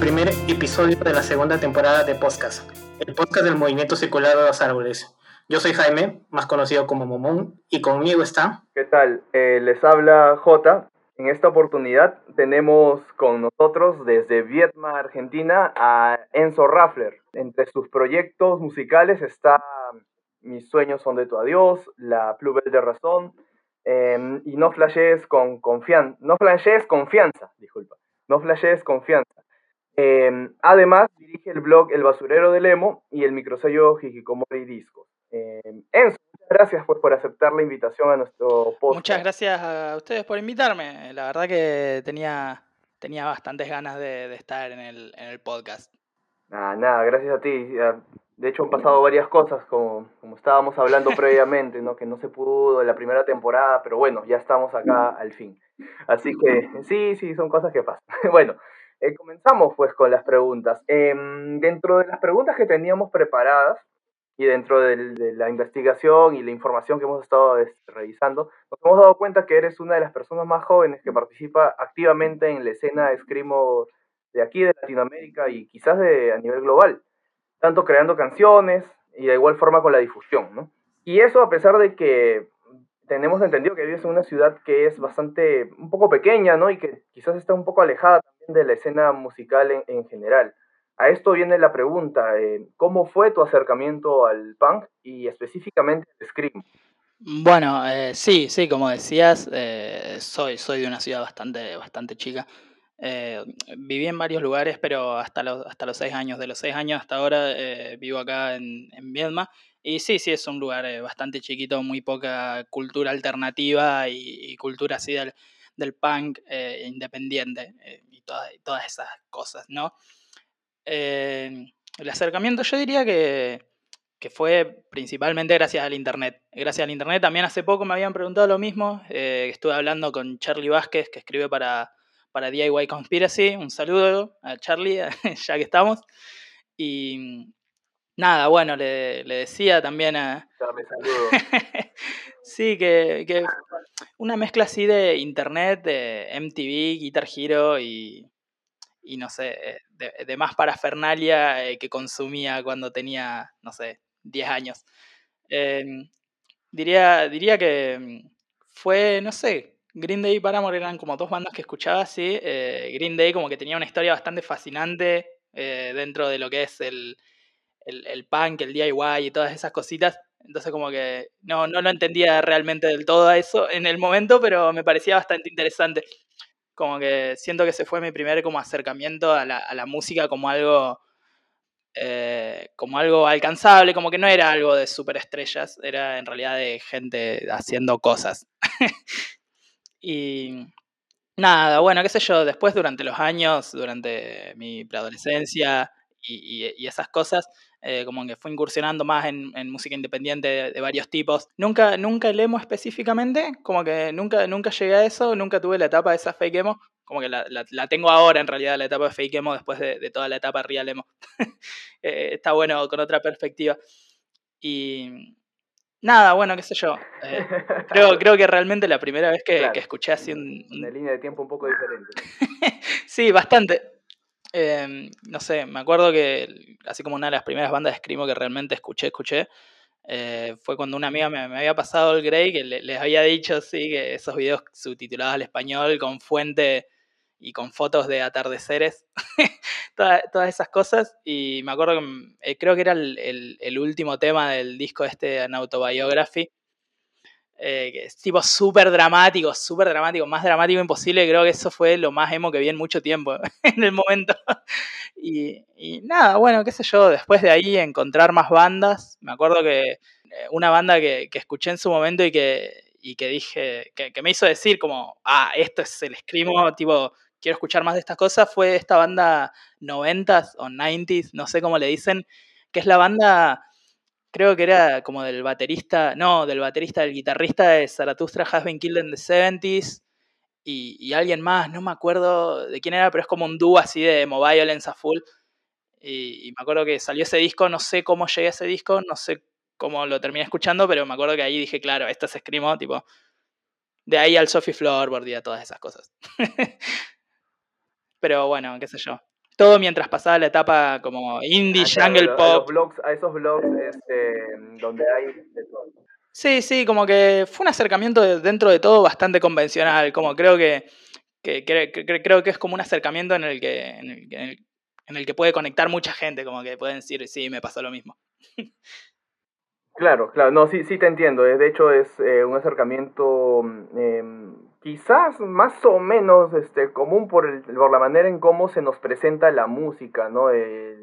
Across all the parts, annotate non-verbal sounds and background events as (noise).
Primer episodio de la segunda temporada de Podcast, el podcast del movimiento secular de los árboles. Yo soy Jaime, más conocido como Momón, y conmigo está... ¿Qué tal? Eh, les habla J. En esta oportunidad tenemos con nosotros desde Vietnam, Argentina, a Enzo Raffler. Entre sus proyectos musicales está Mis sueños son de tu adiós, La Plubel de Razón, em, y No flashes con confianza. No flashes confianza, disculpa. No flashes confianza. Em, además, dirige el blog El Basurero del Emo y el microsello Hikikomori Disco. Em, Enzo, muchas gracias pues, por aceptar la invitación a nuestro podcast. Muchas gracias a ustedes por invitarme. La verdad que tenía, tenía bastantes ganas de, estar en el, en el podcast. Ah, nada, gracias a ti. De hecho, han pasado varias cosas, como, como estábamos hablando previamente, ¿no? que no se pudo en la primera temporada, pero bueno, ya estamos acá al fin. Así que sí, sí, son cosas que pasan. (laughs) bueno, eh, comenzamos pues con las preguntas. Em, dentro de las preguntas que teníamos preparadas y dentro de, la investigación y la información que hemos estado este, revisando, nos hemos dado cuenta que eres una de las personas más jóvenes que participa activamente en la escena de escrimo de aquí, de Latinoamérica y quizás de, a nivel global, tanto creando canciones y de igual forma con la difusión, ¿no? Y eso a pesar de que tenemos entendido que vives en una ciudad que es bastante, un poco pequeña, ¿no? Y que quizás está un poco alejada de la escena musical en, general. A esto viene la pregunta, eh, ¿cómo fue tu acercamiento al punk y específicamente al scream? Bueno, eh, sí, sí, como decías, eh, soy, soy de una ciudad bastante, bastante chica. viví en varios lugares, pero hasta los, hasta los seis años. De los seis años hasta ahora vivo acá en, en y sí, sí, es un lugar eh, bastante chiquito, muy poca cultura alternativa y, cultura así del, del punk eh, independiente eh, y, todas esas cosas, ¿no? el acercamiento yo diría que, que, fue principalmente gracias al Internet. Gracias al Internet también hace poco me habían preguntado lo mismo, estuve hablando con Charlie Vázquez, que escribe para, para DIY Conspiracy, un saludo a Charlie, (laughs) ya que estamos. Y, Nada, bueno, le, decía también a... (laughs) sí, que, una mezcla así de internet, de MTV, Guitar Hero y, y no sé, eh, de, más parafernalia eh, que consumía cuando tenía, no sé, 10 años. Em, diría, diría que mm, fue, no sé, Green Day y Paramore eran como dos bandas que escuchaba, sí. Eh, Green Day como que tenía una historia bastante fascinante dentro de lo que es el el, el punk, el DIY y todas esas cositas. Entonces como que no, no lo entendía realmente del todo a eso en el momento, pero me parecía bastante interesante. Como que siento que se fue mi primer como acercamiento a la, a la música como algo, eh, como algo alcanzable, como que no era algo de superestrellas, era en realidad de gente haciendo cosas. (laughs) y nada, bueno, qué sé yo, después durante los años, durante mi preadolescencia y, y, y esas cosas, eh, como que fue incursionando más en, música independiente de, varios tipos. Nunca, nunca el emo específicamente, como que nunca, nunca llegué a eso, nunca tuve la etapa de esa fake emo, como que la, la, tengo ahora en realidad, la etapa de fake emo después de, toda la etapa real emo. (laughs) Eh, está bueno con otra perspectiva. Y nada, bueno, qué sé yo. Eh, creo, creo que realmente la primera vez que, que escuché así un... Una línea de tiempo un poco diferente. (laughs) sí, bastante. Em, no sé, me acuerdo que así como una de las primeras bandas de Screamo que realmente escuché, escuché, eh, fue cuando una amiga me, había pasado el Grey, que les había dicho, sí, que esos videos subtitulados al español con fuente y con fotos de atardeceres, (laughs) todas, esas cosas, y me acuerdo que eh, creo que era el, el, último tema del disco este, en Autobiography, eh, que es tipo súper dramático, súper dramático, más dramático imposible. Creo que eso fue lo más emo que vi en mucho tiempo, (laughs) en el momento. y, nada, bueno, qué sé yo, después de ahí encontrar más bandas. Me acuerdo que eh, una banda que, escuché en su momento y que, y que dije, que, me hizo decir como, ah, esto es el screamo, tipo, quiero escuchar más de estas cosas, fue esta banda 90s o 90s, no sé cómo le dicen, que es la banda creo que era como del baterista, no, del baterista, del guitarrista de Zarathustra Has Been Killed in the 70s y, alguien más, no me acuerdo de quién era, pero es como un dúo así de Mobile a full. Y, me acuerdo que salió ese disco, no sé cómo llegué a ese disco, no sé cómo lo terminé escuchando, pero me acuerdo que ahí dije, claro, esto es Screamo, tipo, de ahí al Sophie Floorboard y a todas esas cosas. (laughs) pero bueno, qué sé yo. Todo mientras pasaba la etapa como indie, ah, jungle pop. A, esos blogs este, donde hay de todo. Sí, sí, como que fue un acercamiento dentro de todo bastante convencional, como creo que, creo que es como un acercamiento en el que, en el, que puede conectar mucha gente, como que pueden decir, sí, me pasó lo mismo. Claro, claro, no, sí, sí te entiendo. De hecho, es eh, un acercamiento em, quizás más o menos este, común por, el, por la manera en cómo se nos presenta la música, ¿no? Eh,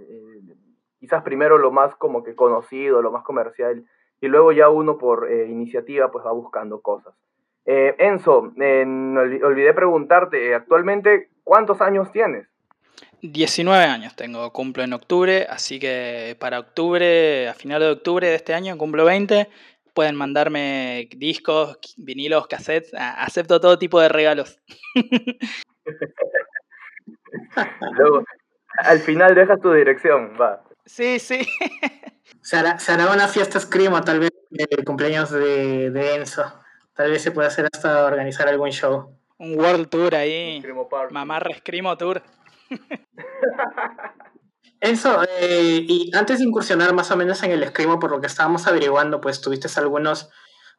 quizás primero lo más como que conocido, lo más comercial, y luego ya uno por iniciativa pues va buscando cosas. Enzo, olvidé preguntarte, actualmente, ¿cuántos años tienes? 19 años tengo, cumplo en octubre, así que para octubre, a final de octubre de este año, cumplo 20. Pueden mandarme discos, vinilos, cassettes, acepto todo tipo de regalos. (laughs) Luego, al final dejas tu dirección, va. Sí, sí. (laughs) Se hará, una fiesta Screamo, tal vez, el cumpleaños de, de, Enzo. Tal vez se pueda hacer hasta organizar algún show. Un World Tour ahí. Mamá Rescrimo Tour. (laughs) Eso, eh, y antes de incursionar más o menos en el escrimo, por lo que estábamos averiguando, pues tuviste algunos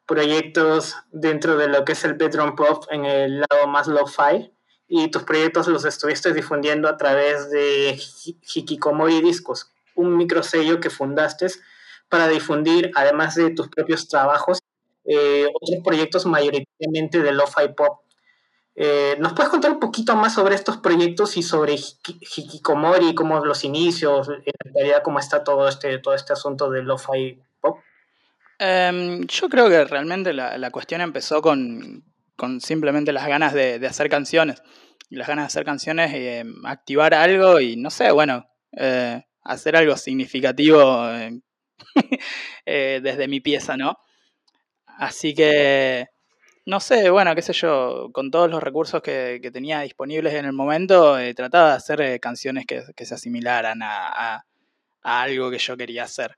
proyectos dentro de lo que es el bedroom pop en el lado más lo-fi y tus proyectos los estuviste difundiendo a través de Hikikomori Discos, un microsello que fundaste para difundir, además de tus propios trabajos, eh, otros proyectos mayoritariamente de lo-fi pop eh, ¿Nos puedes contar un poquito más sobre estos proyectos y sobre Hikikomori, cómo los inicios, en realidad cómo está todo este, todo este asunto de lo-fi pop? Em, yo creo que realmente la, cuestión empezó con, simplemente las ganas de, hacer canciones. Las ganas de hacer canciones, y em, activar algo y no sé, bueno, eh, hacer algo significativo eh, (laughs) desde mi pieza, ¿no? Así que no sé, bueno, qué sé yo, con todos los recursos que, tenía disponibles en el momento, eh, trataba de hacer eh, canciones que, se asimilaran a, algo que yo quería hacer.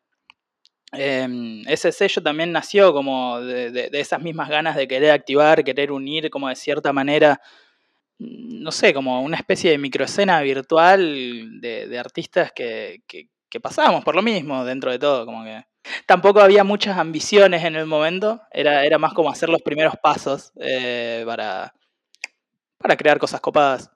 Em, ese sello también nació como de, esas mismas ganas de querer activar, querer unir como de cierta manera, mm, no sé, como una especie de microescena virtual de, artistas que, que pasábamos por lo mismo dentro de todo, como que Tampoco había muchas ambiciones en el momento, era, era más como hacer los primeros pasos eh, para, para crear cosas copadas.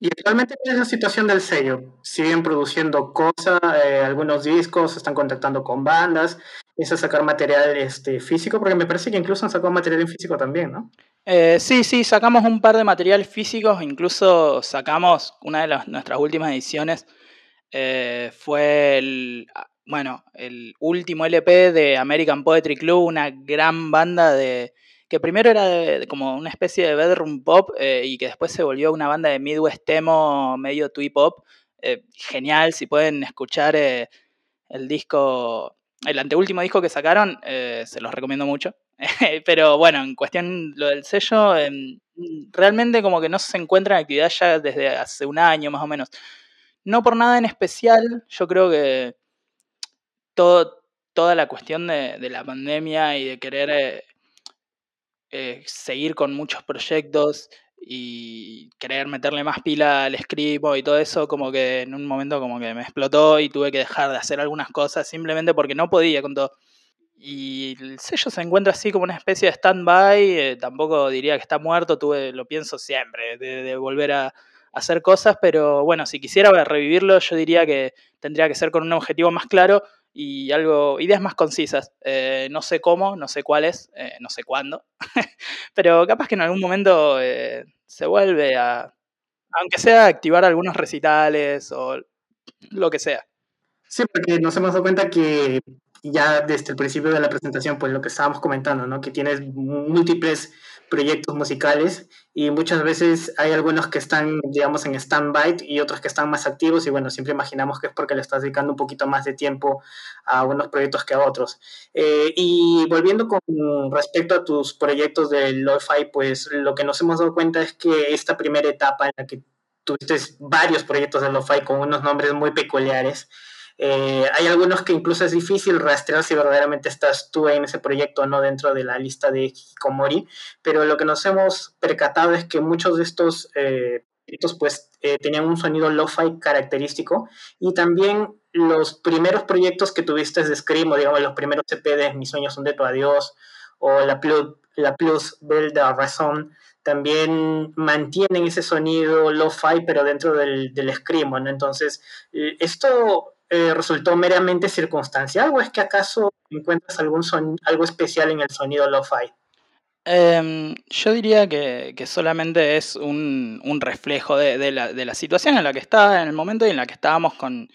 Y actualmente es la situación del sello. Siguen produciendo cosas, eh, algunos discos, están contactando con bandas, a sacar material este, físico, porque me parece que incluso han sacado material en físico también, ¿no? Eh, sí, sí, sacamos un par de materiales físicos, incluso sacamos una de las, nuestras últimas ediciones, fue el, bueno, el último LP de American Poetry Club, una gran banda de que primero era como una especie de bedroom pop eh, y que después se volvió una banda de midwest emo medio twee pop. Eh, genial, si pueden escuchar eh, el disco, el anteúltimo disco que sacaron, se los recomiendo mucho. (laughs) Pero bueno, en cuestión lo del sello, em, realmente como que no se encuentra en actividad ya desde hace un año más o menos. No por nada en especial, yo creo que toda la cuestión de, la pandemia y de querer eh, eh, seguir con muchos proyectos y querer meterle más pila al escribo y todo eso, como que en un momento como que me explotó y tuve que dejar de hacer algunas cosas simplemente porque no podía con todo. Y el sello se encuentra así como una especie de stand-by, eh, tampoco diría que está muerto, tuve, lo pienso siempre, de, volver a, a, hacer cosas, pero bueno, si quisiera revivirlo, yo diría que tendría que ser con un objetivo más claro y algo, ideas más concisas. Eh, no sé cómo, no sé cuáles, eh, no sé cuándo, (laughs) pero capaz que en algún momento eh, se vuelve a, aunque sea activar algunos recitales o lo que sea. Sí, porque nos hemos dado cuenta que ya desde el principio de la presentación, pues lo que estábamos comentando, ¿no? Que tienes múltiples proyectos musicales y muchas veces hay algunos que están, digamos, en stand-by y otros que están más activos y bueno, siempre imaginamos que es porque le estás dedicando un poquito más de tiempo a unos proyectos que a otros. Eh, y volviendo con respecto a tus proyectos de Lo-Fi, pues lo que nos hemos dado cuenta es que esta primera etapa en la que tuviste varios proyectos de Lo-Fi con unos nombres muy peculiares, eh, hay algunos que incluso es difícil rastrear si verdaderamente estás tú en ese proyecto o no dentro de la lista de Hikikomori, pero lo que nos hemos percatado es que muchos de estos eh, proyectos pues eh, tenían un sonido lo-fi característico y también los primeros proyectos que tuviste de Scream, o digamos los primeros EP de Mis sueños son de tu adiós, o la Plus, la Plus Belle de Razón, también mantienen ese sonido lo-fi, pero dentro del, del Scream, ¿no? Entonces, ¿esto eh, resultó meramente circunstancial o es que acaso encuentras algún son, algo especial en el sonido lo-fi? Em, yo diría que, solamente es un, reflejo de, la, situación en la que estaba en el momento y en la que estábamos con,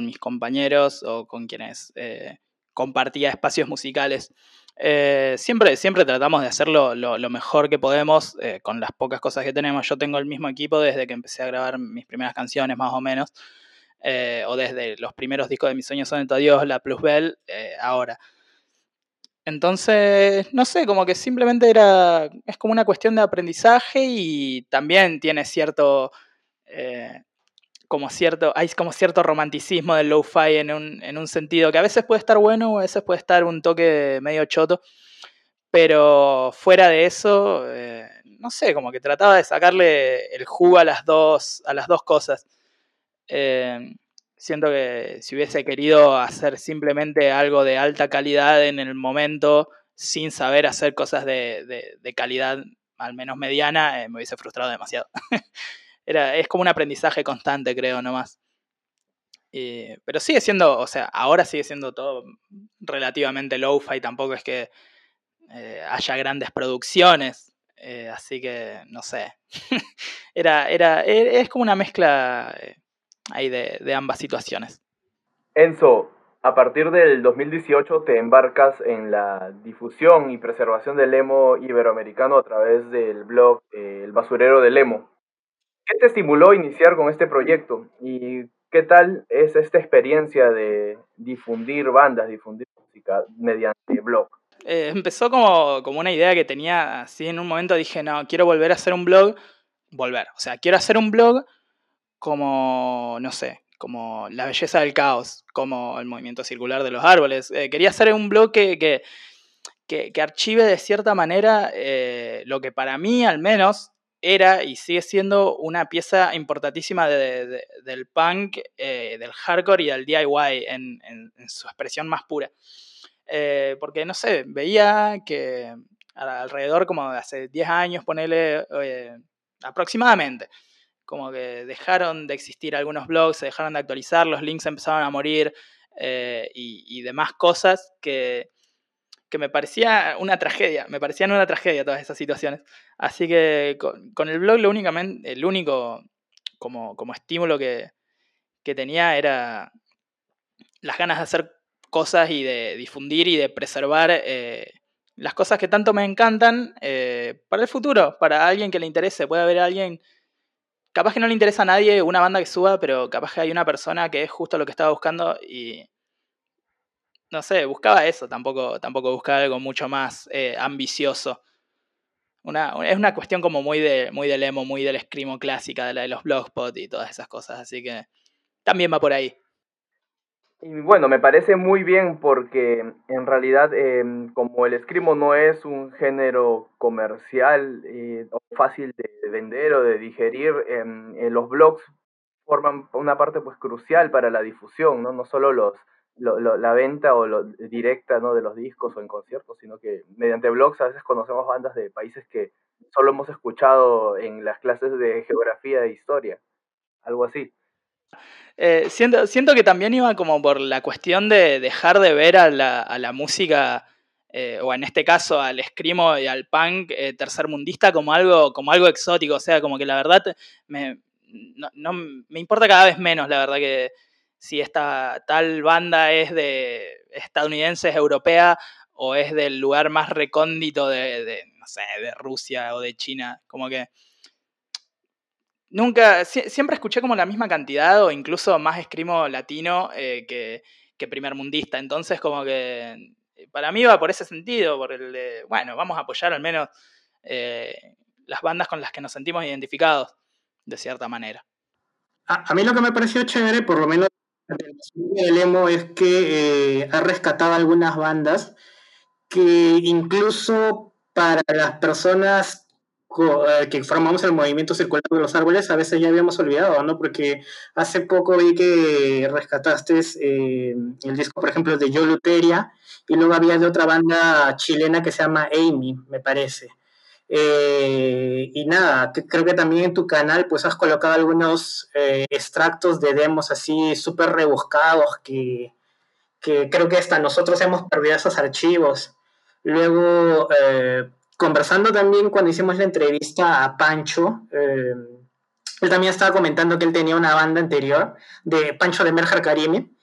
mis compañeros o con quienes eh, compartía espacios musicales. Eh, siempre, siempre tratamos de hacerlo lo, mejor que podemos eh, con las pocas cosas que tenemos. Yo tengo el mismo equipo desde que empecé a grabar mis primeras canciones, más o menos, o desde los primeros discos de Mis sueños son de Dios, La Plus Bell, ahora. Entonces, no sé, como que simplemente era, es como una cuestión de aprendizaje y también tiene cierto, eh, como cierto, hay como cierto romanticismo del lo-fi en un, sentido que a veces puede estar bueno o a veces puede estar un toque medio choto, pero fuera de eso, eh, no sé, como que trataba de sacarle el jugo a las dos, a las dos cosas. Eh, siento que si hubiese querido hacer simplemente algo de alta calidad en el momento, sin saber hacer cosas de, calidad al menos mediana, eh, me hubiese frustrado demasiado. (laughs) Era, es como un aprendizaje constante, creo, nomás. pero sigue siendo, o sea, ahora sigue siendo todo relativamente low-fi, tampoco es que eh, haya grandes producciones, eh, así que no sé. (laughs) era, era, e, es como una mezcla ahí de, ambas situaciones. Enzo, a partir del 2018 te embarcas en la difusión y preservación del emo iberoamericano a través del blog eh, El Basurero del Emo. ¿Qué te estimuló iniciar con este proyecto? ¿Y qué tal es esta experiencia de difundir bandas, difundir música mediante blog? Eh, empezó como, como una idea que tenía, así en un momento dije, no, quiero volver a hacer un blog, volver, o sea, quiero hacer un blog como, no sé, como la belleza del caos, como el movimiento circular de los árboles. Eh, quería hacer un blog que, que, archive de cierta manera eh, lo que para mí al menos era y sigue siendo una pieza importantísima del punk, eh, del hardcore y del DIY en, su expresión más pura. porque, no sé, veía que alrededor como de hace 10 años, ponele aproximadamente, como que dejaron de existir algunos blogs, se dejaron de actualizar, los links empezaron a morir eh, y, demás cosas que, me parecía una tragedia, me parecían una tragedia todas esas situaciones. Así que con, el blog lo únicamente, el único como, como estímulo que, tenía era las ganas de hacer cosas y de difundir y de preservar eh, las cosas que tanto me encantan eh, para el futuro, para alguien que le interese. Puede haber alguien capaz que no le interesa a nadie una banda que suba, pero capaz que hay una persona que es justo lo que estaba buscando y. No sé, buscaba eso, tampoco, tampoco buscaba algo mucho más eh, ambicioso. Es una cuestión como muy, de, muy del emo, muy del escrimo clásica, de la de los blogspot y todas esas cosas, así que también va por ahí. Y bueno, me parece muy bien porque en realidad em, como el escrimo no es un género comercial eh, o fácil de vender o de digerir, em, eh, los blogs forman una parte pues crucial para la difusión, no, no solo los, la venta o lo directa ¿no? de los discos o en conciertos, sino que mediante blogs a veces conocemos bandas de países que solo hemos escuchado en las clases de geografía e historia, algo así. Eh, siento, siento, que también iba como por la cuestión de dejar de ver a la, música, eh, o en este caso al escrimo y al punk eh, tercermundista como algo, como algo exótico. O sea, como que la verdad me, no, me importa cada vez menos, la verdad que si esta tal banda es de estadounidense, es europea, o es del lugar más recóndito de, de, no sé, de Rusia o de China. Como que Nunca, siempre escuché como la misma cantidad o incluso más escrimo latino eh, que, que primer mundista. Entonces, como que eh, para mí va por ese sentido, por el de, bueno, vamos a apoyar al menos eh, las bandas con las que nos sentimos identificados, de cierta manera. A, mí lo que me pareció chévere, por lo menos del emo, es que ha rescatado algunas bandas que incluso para las personas que formamos el movimiento circular de los árboles, a veces ya habíamos olvidado, ¿no? Porque hace poco vi que rescataste eh, el disco, por ejemplo, de Yo Luteria, y luego había de otra banda chilena que se llama Amy, me parece. Eh, y nada, creo que también en tu canal pues has colocado algunos extractos de demos así súper rebuscados que, que, creo que hasta nosotros hemos perdido esos archivos. Luego, conversando también cuando hicimos la entrevista a Pancho, eh, él también estaba comentando que él tenía una banda anterior de Pancho de Merjar Karimi.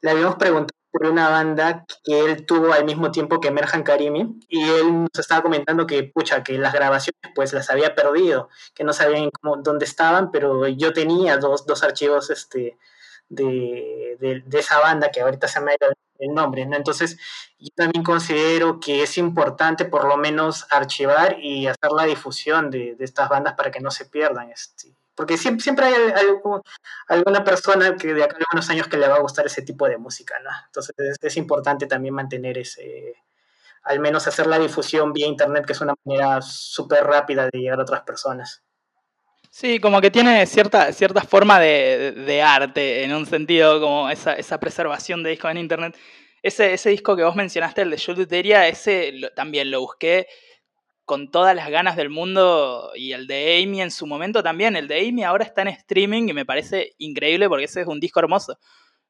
Le habíamos preguntado por una banda que él tuvo al mismo tiempo que Merjan Karimi y él nos estaba comentando que, pucha, que las grabaciones pues las había perdido, que no sabían cómo, dónde estaban, pero yo tenía dos, dos archivos este, de, de, esa banda que ahorita se me ha ido el nombre, ¿no? Entonces, yo también considero que es importante por lo menos archivar y hacer la difusión de, de estas bandas para que no se pierdan. Este, porque siempre, siempre hay alguna persona que de acá a unos años que le va a gustar ese tipo de música, ¿no? Entonces, es, es importante también mantener ese, al menos hacer la difusión vía internet, que es una manera súper rápida de llegar a otras personas. Sí, como que tiene cierta, forma de, arte, en un sentido, como esa, esa preservación de discos en internet. Ese, ese disco que vos mencionaste, el de Jules ese también lo busqué con todas las ganas del mundo y el de Amy en su momento también. El de Amy ahora está en streaming y me parece increíble porque ese es un disco hermoso.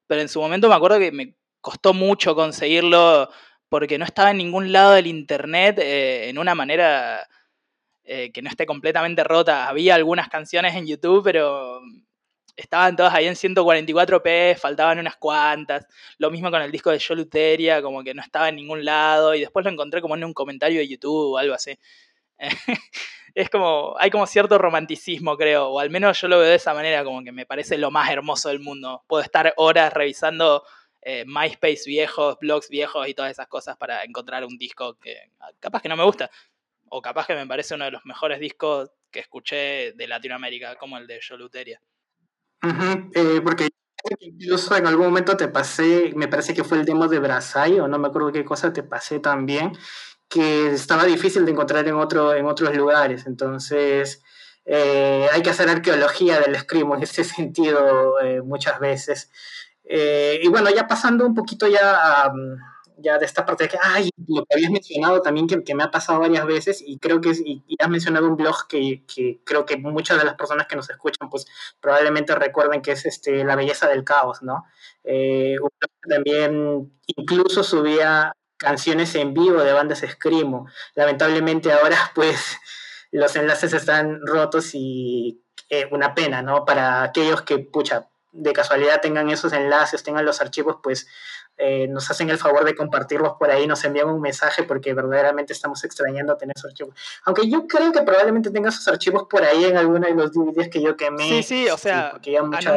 Pero en su momento me acuerdo que me costó mucho conseguirlo porque no estaba en ningún lado del internet eh, en una manera eh, que no esté completamente rota. Había algunas canciones en YouTube, pero estaban todas ahí en 144p, faltaban unas cuantas. Lo mismo con el disco de Yo como que no estaba en ningún lado y después lo encontré como en un comentario de YouTube o algo así. (laughs) es como, hay como cierto romanticismo, creo, o al menos yo lo veo de esa manera, como que me parece lo más hermoso del mundo. Puedo estar horas revisando eh, MySpace viejos, blogs viejos y todas esas cosas para encontrar un disco que capaz que no me gusta, o capaz que me parece uno de los mejores discos que escuché de Latinoamérica, como el de Yoluteria. Eh, porque incluso en algún momento te pasé, me parece que fue el demo de Brasai, o no me acuerdo qué cosa te pasé también, que estaba difícil de encontrar en, otro, en otros lugares. Entonces, eh, hay que hacer arqueología del Screamo en ese (laughs) sentido eh, muchas veces. y bueno, ya pasando un poquito ya a ya de esta parte de que, ay, lo que habías mencionado también que, que me ha pasado varias veces y creo que, y, has mencionado un blog que, que, creo que muchas de las personas que nos escuchan pues probablemente recuerden que es este, La Belleza del Caos, ¿no? Eh, un blog también incluso subía canciones en vivo de bandas Screamo. Lamentablemente ahora (laughs) pues los enlaces están rotos y eh, una pena, ¿no? Para aquellos que, pucha, de casualidad tengan esos enlaces, tengan los archivos, pues eh, nos hacen el favor de compartirlos por ahí, nos envían un mensaje porque verdaderamente estamos extrañando tener esos archivos. Aunque yo creo que probablemente tenga esos archivos por ahí en alguno de los DVDs que yo quemé. Sí, sí, o sea, porque ya mucha,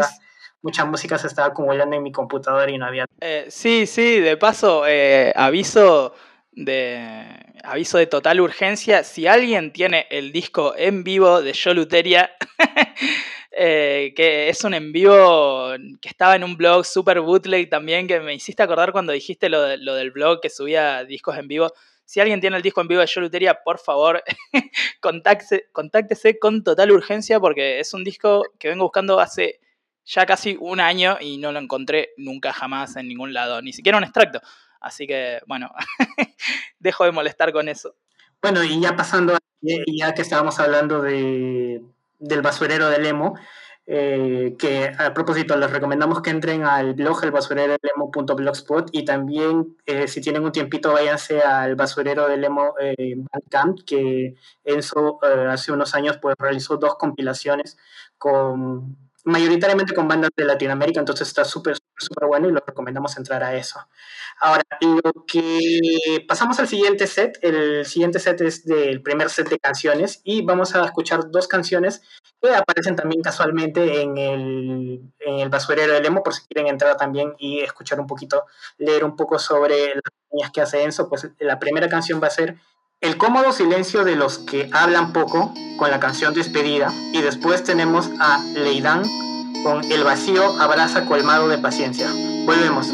mucha música se estaba acumulando en mi computadora y no había. Eh, sí, sí, de paso, eh, aviso de aviso de total urgencia. Si alguien tiene el disco en vivo de Yo Luteria, (laughs) Eh, que es un en vivo que estaba en un blog super bootleg también, que me hiciste acordar cuando dijiste lo, del blog que subía discos en vivo. Si alguien tiene el disco en vivo de Yo Luteria, por favor, (laughs) contáctese, contáctese con total urgencia porque es un disco que vengo buscando hace ya casi un año y no lo encontré nunca jamás en ningún lado, ni siquiera un extracto. Así que, bueno, (laughs) dejo de molestar con eso. Bueno, y ya pasando, ya que estábamos hablando de, del basurero del emo, eh, que a propósito les recomendamos que entren al blog elbasurero.blogspot y también eh, si tienen un tiempito váyanse al basurero del emo eh, que Enzo hace unos años pues realizó dos compilaciones con mayoritariamente con bandas de Latinoamérica, entonces está súper, súper bueno y lo recomendamos entrar a eso. Ahora, lo que pasamos al siguiente set, el siguiente set es del primer set de canciones y vamos a escuchar dos canciones que aparecen también casualmente en el, en el basurero del emo, por si quieren entrar también y escuchar un poquito, leer un poco sobre las líneas que hace Enzo, pues la primera canción va a ser el cómodo silencio de los que hablan poco con la canción despedida y después tenemos a Leidán con El vacío abraza colmado de paciencia. Volvemos.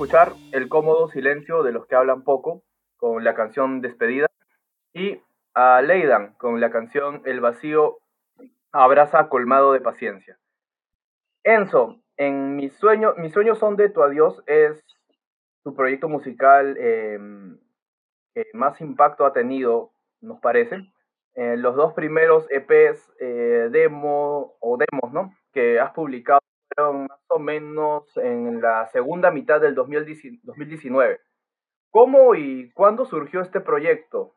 Escuchar El cómodo silencio de los que hablan poco con la canción Despedida y a Leidan con la canción El vacío abraza colmado de paciencia. Enzo, en mis sueños, mis sueños son de tu adiós es tu proyecto musical em, que más impacto ha tenido, nos parece. Eh, los dos primeros EPs eh, demo o demos, ¿no? Que has publicado más o menos en la segunda mitad del 2019. ¿Cómo y cuándo surgió este proyecto?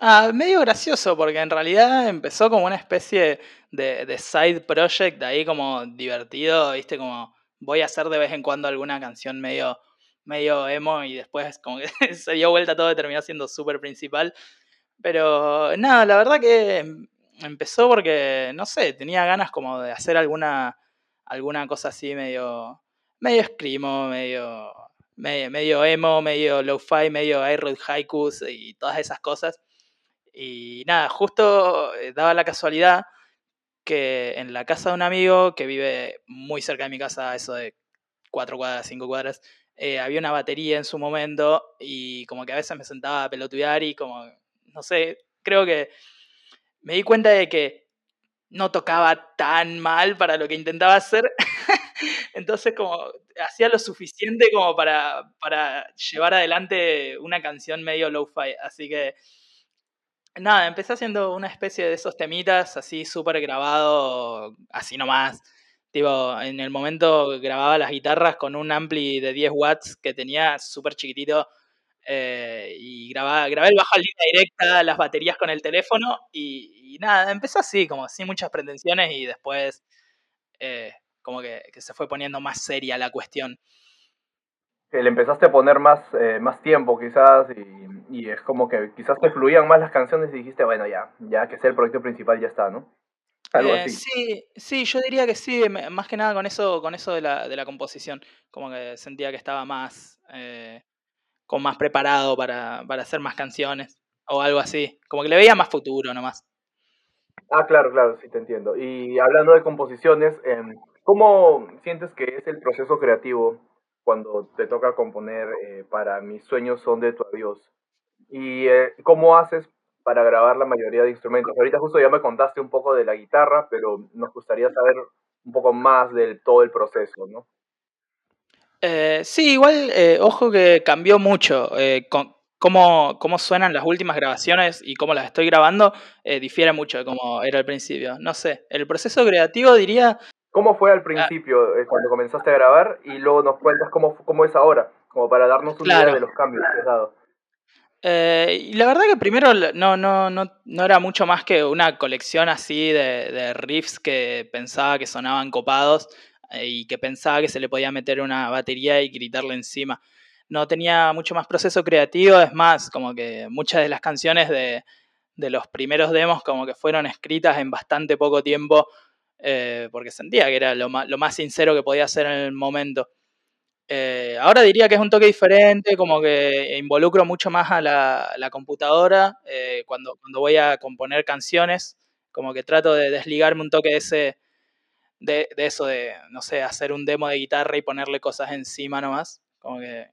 Ah, medio gracioso, porque en realidad empezó como una especie de, de, side project, ahí como divertido, viste, como voy a hacer de vez en cuando alguna canción medio, medio emo y después como que (laughs) se dio vuelta todo y terminó siendo súper principal. Pero nada, la verdad que empezó porque, no sé, tenía ganas como de hacer alguna, alguna cosa así medio, medio screamo, medio, medio, emo, medio lo-fi, medio aero haikus y todas esas cosas. Y nada, justo eh, daba la casualidad que en la casa de un amigo que vive muy cerca de mi casa, eso de cuatro cuadras, cinco cuadras, eh, había una batería en su momento y como que a veces me sentaba a pelotudear y como, no sé, creo que me di cuenta de que no tocaba tan mal para lo que intentaba hacer. (laughs) Entonces como hacía lo suficiente como para, para llevar adelante una canción medio low-fi. Así que nada, empecé haciendo una especie de esos temitas así súper grabado, así nomás. Tipo, en el momento grababa las guitarras con un ampli de 10 watts que tenía súper chiquitito eh, y grababa, grabé el bajo en línea directa, las baterías con el teléfono y, nada, empezó así, como sin muchas pretensiones y después eh, como que, se fue poniendo más seria la cuestión. Que le empezaste a poner más, eh, más tiempo quizás y, y, es como que quizás te fluían más las canciones y dijiste, bueno, ya, ya que sea el proyecto principal ya está, ¿no? Algo así. Sí, sí, yo diría que sí, más que nada con eso, con eso de la, de la composición, como que sentía que estaba más, como más preparado para, para hacer más canciones o algo así. Como que le veía más futuro nomás. Ah, claro, claro, sí te entiendo. Y hablando de composiciones, em, ¿cómo sientes que es el proceso creativo cuando te toca componer eh, para Mis sueños son de tu adiós? ¿Y eh, cómo haces para grabar la mayoría de instrumentos? Ahorita justo ya me contaste un poco de la guitarra, pero nos gustaría saber un poco más del todo el proceso, ¿no? Eh, sí, igual, eh, ojo que cambió mucho. Eh, cómo, cómo, suenan las últimas grabaciones y cómo las estoy grabando eh, difiere mucho de cómo era al principio. No sé, el proceso creativo diría... ¿Cómo fue al ah. principio cuando comenzaste a grabar y luego nos cuentas cómo, cómo es ahora? Como para darnos una idea de los cambios que has dado. y la verdad que primero no, no, no, no, era mucho más que una colección así de, de riffs que pensaba que sonaban copados eh, y que pensaba que se le podía meter una batería y gritarle encima. No tenía mucho más proceso creativo, es más, como que muchas de las canciones de, de los primeros demos como que fueron escritas en bastante poco tiempo eh, porque sentía que era lo más, lo más, sincero que podía hacer en el momento. Eh, ahora diría que es un toque diferente, como que involucro mucho más a la, la computadora cuando, cuando voy a componer canciones, como que trato de desligarme un toque de ese, de, de, eso de, no sé, hacer un demo de guitarra y ponerle cosas encima nomás. Como que.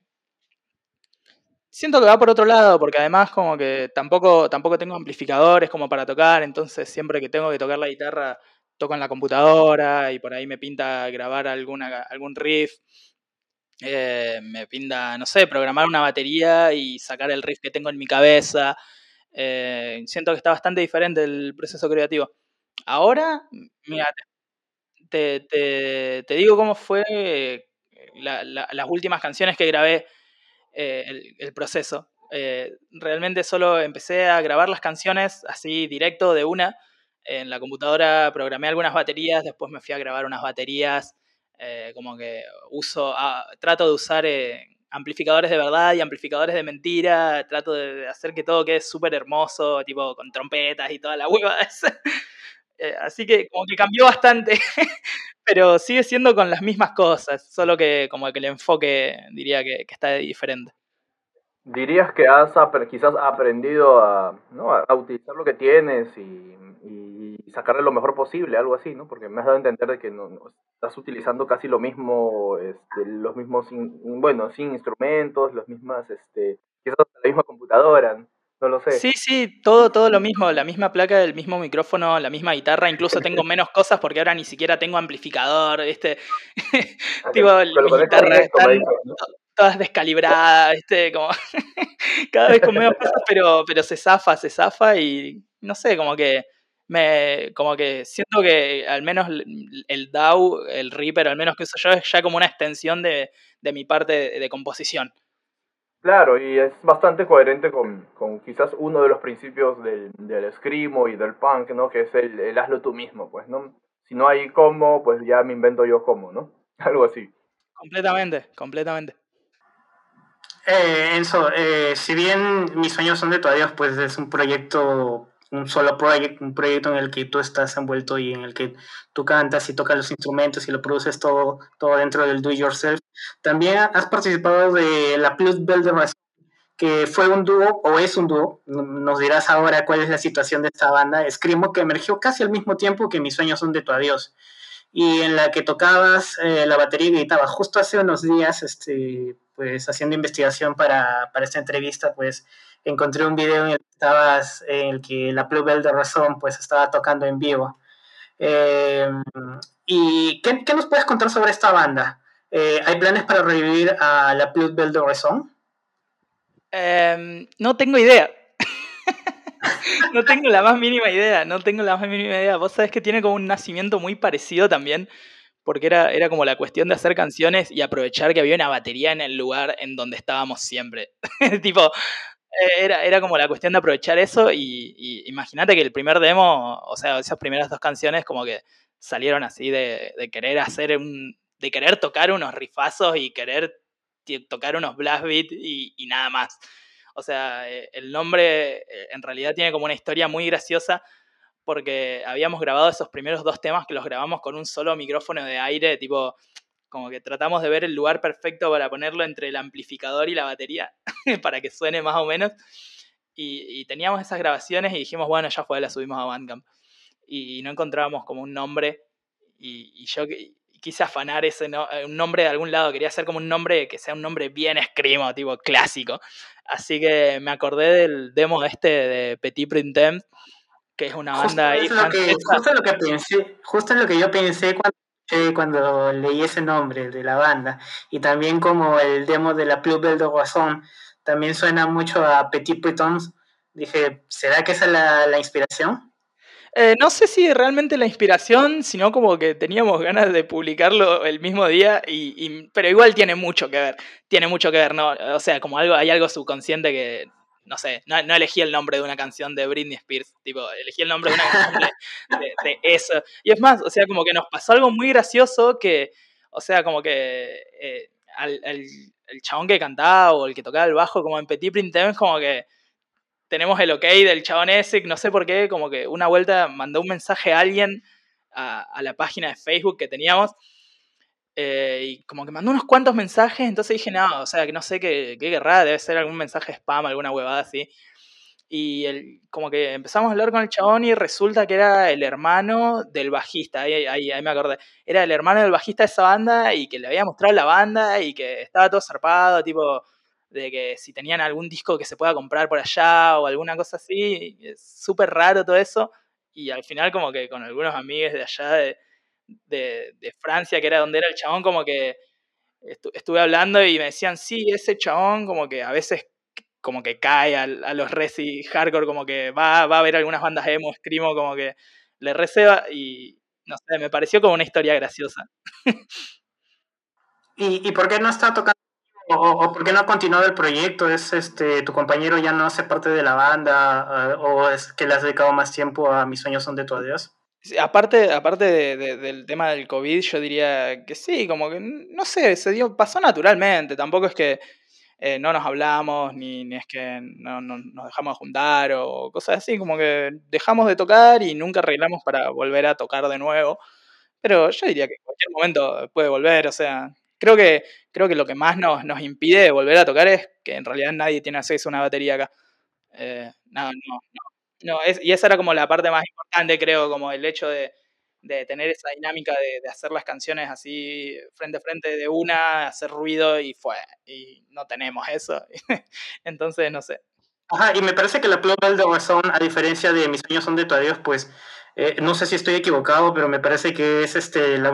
Siento que va por otro lado, porque además como que tampoco, tampoco tengo amplificadores como para tocar, entonces siempre que tengo que tocar la guitarra toco en la computadora y por ahí me pinta grabar alguna, algún riff. Eh, me pinta, no sé, programar una batería y sacar el riff que tengo en mi cabeza. Eh, siento que está bastante diferente el proceso creativo. Ahora, mira, te, digo cómo fue eh, las últimas canciones que grabé, eh, el, proceso. Eh, realmente solo empecé a grabar las canciones así directo de una. En la computadora programé algunas baterías, después me fui a grabar unas baterías. como que uso, ah, trato de usar amplificadores de verdad y amplificadores de mentira. Trato de hacer que todo quede súper hermoso, tipo con trompetas y toda la (laughs) hueva. Eh, así que como que cambió bastante, (laughs) pero sigue siendo con las mismas cosas, solo que como que el enfoque diría que, está diferente. ¿Dirías que has quizás aprendido a, ¿no? a utilizar lo que tienes y, sacarle lo mejor posible, algo así, ¿no? Porque me has dado a entender de que no, estás utilizando casi lo mismo, este, los mismos, bueno, sin instrumentos, los mismas, este, quizás la misma computadora, no lo sé. Sí, sí, todo, todo lo mismo, la misma placa, el mismo micrófono, la misma guitarra, incluso tengo (laughs) menos cosas porque ahora ni siquiera tengo amplificador, ¿viste? (laughs) tipo, mi guitarra está todas descalibradas, ¿viste? Como (laughs) cada vez con menos cosas, pero, pero se zafa, se zafa y no sé, como que me como que siento que al menos el DAW, el Reaper, al menos que uso yo, es ya como una extensión de, mi parte de, composición. Claro, y es bastante coherente con, quizás uno de los principios del, del Screamo y del punk, ¿no? Que es el, hazlo tú mismo, pues, ¿no? Si no hay cómo, pues ya me invento yo cómo, ¿no? (laughs) Algo así. Completamente, completamente. Eh, Enzo, eh, si bien mis sueños son de todavía, pues es un proyecto un solo proyecto, un proyecto en el que tú estás envuelto y en el que tú cantas y tocas los instrumentos y lo produces todo, todo dentro del do yourself. También has participado de la Plus Bell de que fue un dúo o es un dúo. Nos dirás ahora cuál es la situación de esta banda. Escrimo que emergió casi al mismo tiempo que Mis sueños son de tu adiós y en la que tocabas eh, la batería y guitarra. Justo hace unos días, este, pues haciendo investigación para, para esta entrevista, pues encontré un video en el que estabas, en el que la Bluebell de Razón pues estaba tocando en vivo. Eh, ¿Y qué, qué, nos puedes contar sobre esta banda? Eh, ¿Hay planes para revivir a la Bluebell de Razón? Em, no tengo idea. (laughs) no tengo la más mínima idea, no tengo la más mínima idea. Vos sabés que tiene como un nacimiento muy parecido también, porque era, era como la cuestión de hacer canciones y aprovechar que había una batería en el lugar en donde estábamos siempre. (laughs) tipo, era, era como la cuestión de aprovechar eso y, imagínate que el primer demo, o sea, esas primeras dos canciones como que salieron así de, querer hacer un, de querer tocar unos rifazos y querer tocar unos blast beat y, y nada más. O sea, eh, el nombre eh, en realidad tiene como una historia muy graciosa porque habíamos grabado esos primeros dos temas que los grabamos con un solo micrófono de aire, tipo como que tratamos de ver el lugar perfecto para ponerlo entre el amplificador y la batería, (laughs) para que suene más o menos. Y, teníamos esas grabaciones y dijimos, bueno, ya fue, la subimos a Bandcamp. Y, no encontrábamos como un nombre. Y, yo quise afanar ese eh, un nombre de algún lado, quería hacer como un nombre que sea un nombre bien escrimo, tipo clásico. Así que me acordé del demo este de Petit Printemps, que es una banda ahí justo, lo que pensé, justo lo que yo pensé cuando cuando leí ese nombre de la banda. Y también como el demo de la Plus Belle de Guasón también suena mucho a Petit Pitons. Dije, ¿será que esa es la, inspiración? Eh, no sé si realmente la inspiración, sino como que teníamos ganas de publicarlo el mismo día, y, pero igual tiene mucho que ver, tiene mucho que ver, ¿no? O sea, como algo, hay algo subconsciente que no sé, no, elegí el nombre de una canción de Britney Spears, tipo, elegí el nombre de una canción de, eso. Y es más, o sea, como que nos pasó algo muy gracioso que, o sea, como que eh, el chabón que cantaba o el que tocaba el bajo, como en Petit Printemps, como que tenemos el ok del chabón ese, no sé por qué, como que una vuelta mandó un mensaje a alguien a la página de Facebook que teníamos eh, y como que mandó unos cuantos mensajes, entonces dije, no, o sea, que no sé qué, qué querrá, debe ser algún mensaje spam, alguna huevada así. Y el, como que empezamos a hablar con el chabón y resulta que era el hermano del bajista, ahí, ahí, ahí, me acordé. Era el hermano del bajista de esa banda y que le había mostrado la banda y que estaba todo zarpado, tipo de que si tenían algún disco que se pueda comprar por allá o alguna cosa así, súper raro todo eso. Y al final como que con algunos amigos de allá de, de, Francia, que era donde era el chabón, como que estuve hablando y me decían, sí, ese chabón como que a veces como que cae a, los resi hardcore, como que va, va a ver algunas bandas emo, escrimo, como que le receba y no sé, me pareció como una historia graciosa. ¿Y, por qué no está tocando o, por qué no ha continuado el proyecto? ¿Es este tu compañero ya no hace parte de la banda ah, o es que le has dedicado más tiempo a Mis sueños son de tu adiós? Aparte, aparte del tema del COVID, yo diría que sí, como que, no sé, se dio, pasó naturalmente, tampoco es que eh, no nos hablamos, ni, es que no, nos dejamos de juntar o cosas así, como que dejamos de tocar y nunca arreglamos para volver a tocar de nuevo. Pero yo diría que en cualquier momento puede volver, o sea, creo que, creo que lo que más nos, nos impide volver a tocar es que en realidad nadie tiene acceso a una batería acá. Eh, no, no, no, es, y esa era como la parte más importante, creo, como el hecho de, de tener esa dinámica de, hacer las canciones así frente a frente de una, hacer ruido y fue. Y no tenemos eso. (laughs) Entonces, no sé. Ajá, y me parece que la Global de Razón, a diferencia de Mis sueños son de tu adiós, pues eh, no sé si estoy equivocado, pero me parece que es este la,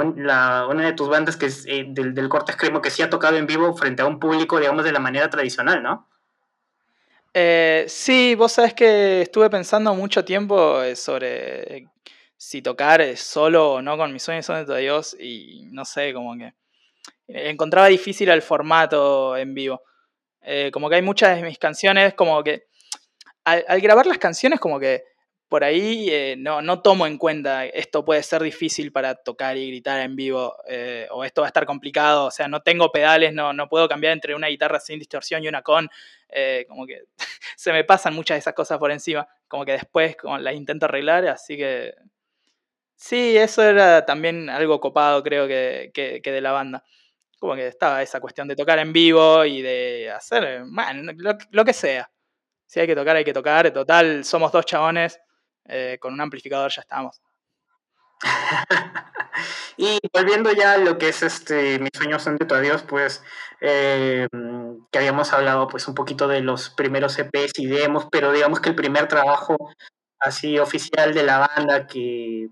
una de tus bandas que es eh, del, del corte extremo que sí ha tocado en vivo frente a un público, digamos, de la manera tradicional, ¿no? Eh, sí, vos sabés que estuve pensando mucho tiempo sobre si tocar solo o no con mis sueños son de Dios y no sé, como que encontraba difícil el formato en vivo. como que hay muchas de mis canciones, como que al grabar las canciones, como que por ahí eh, no, no, tomo en cuenta esto puede ser difícil para tocar y gritar en vivo eh, o esto va a estar complicado, o sea, no tengo pedales, no, no puedo cambiar entre una guitarra sin distorsión y una con, eh, como que (laughs) se me pasan muchas de esas cosas por encima, como que después las intento arreglar, así que sí, eso era también algo copado creo que, que, de la banda. Como que estaba esa cuestión de tocar en vivo y de hacer, lo, lo que sea. Si hay que tocar, hay que tocar. Total, somos dos chabones eh, con un amplificador ya estamos. (laughs) y volviendo ya a lo que es este mis sueños son de tu adiós, pues eh, que habíamos hablado pues un poquito de los primeros EPs y demos, pero digamos que el primer trabajo así oficial de la banda que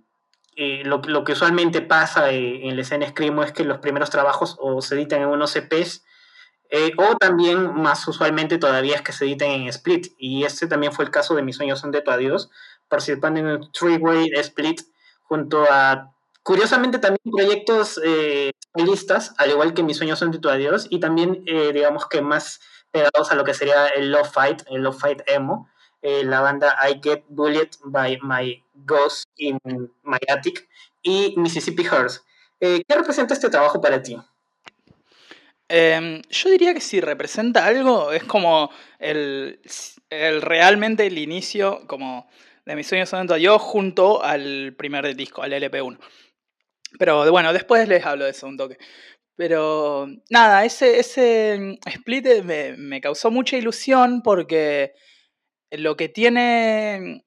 eh, lo, que usualmente pasa en la escena Screamo es que los primeros trabajos o se editan en unos EPs o también más usualmente todavía es que se editen en Split y este también fue el caso de Mis sueños son de tu adiós participando en el Three-Way Split junto a, curiosamente, también proyectos eh, listas, al igual que Mis sueños son de tu adiós, y también, eh, digamos que más pegados a lo que sería el Love Fight, el Love Fight Emo, eh, la banda I Get Bullied by My Ghost in My Attic y Mississippi Hearts. ¿Qué representa este trabajo para ti? Em, yo diría que si representa algo, es como el, realmente el inicio, como de mis sueños son yo junto al primer disco, al LP1. Pero bueno, después les hablo de eso un toque. Pero nada, ese, ese split me, me causó mucha ilusión porque lo que tiene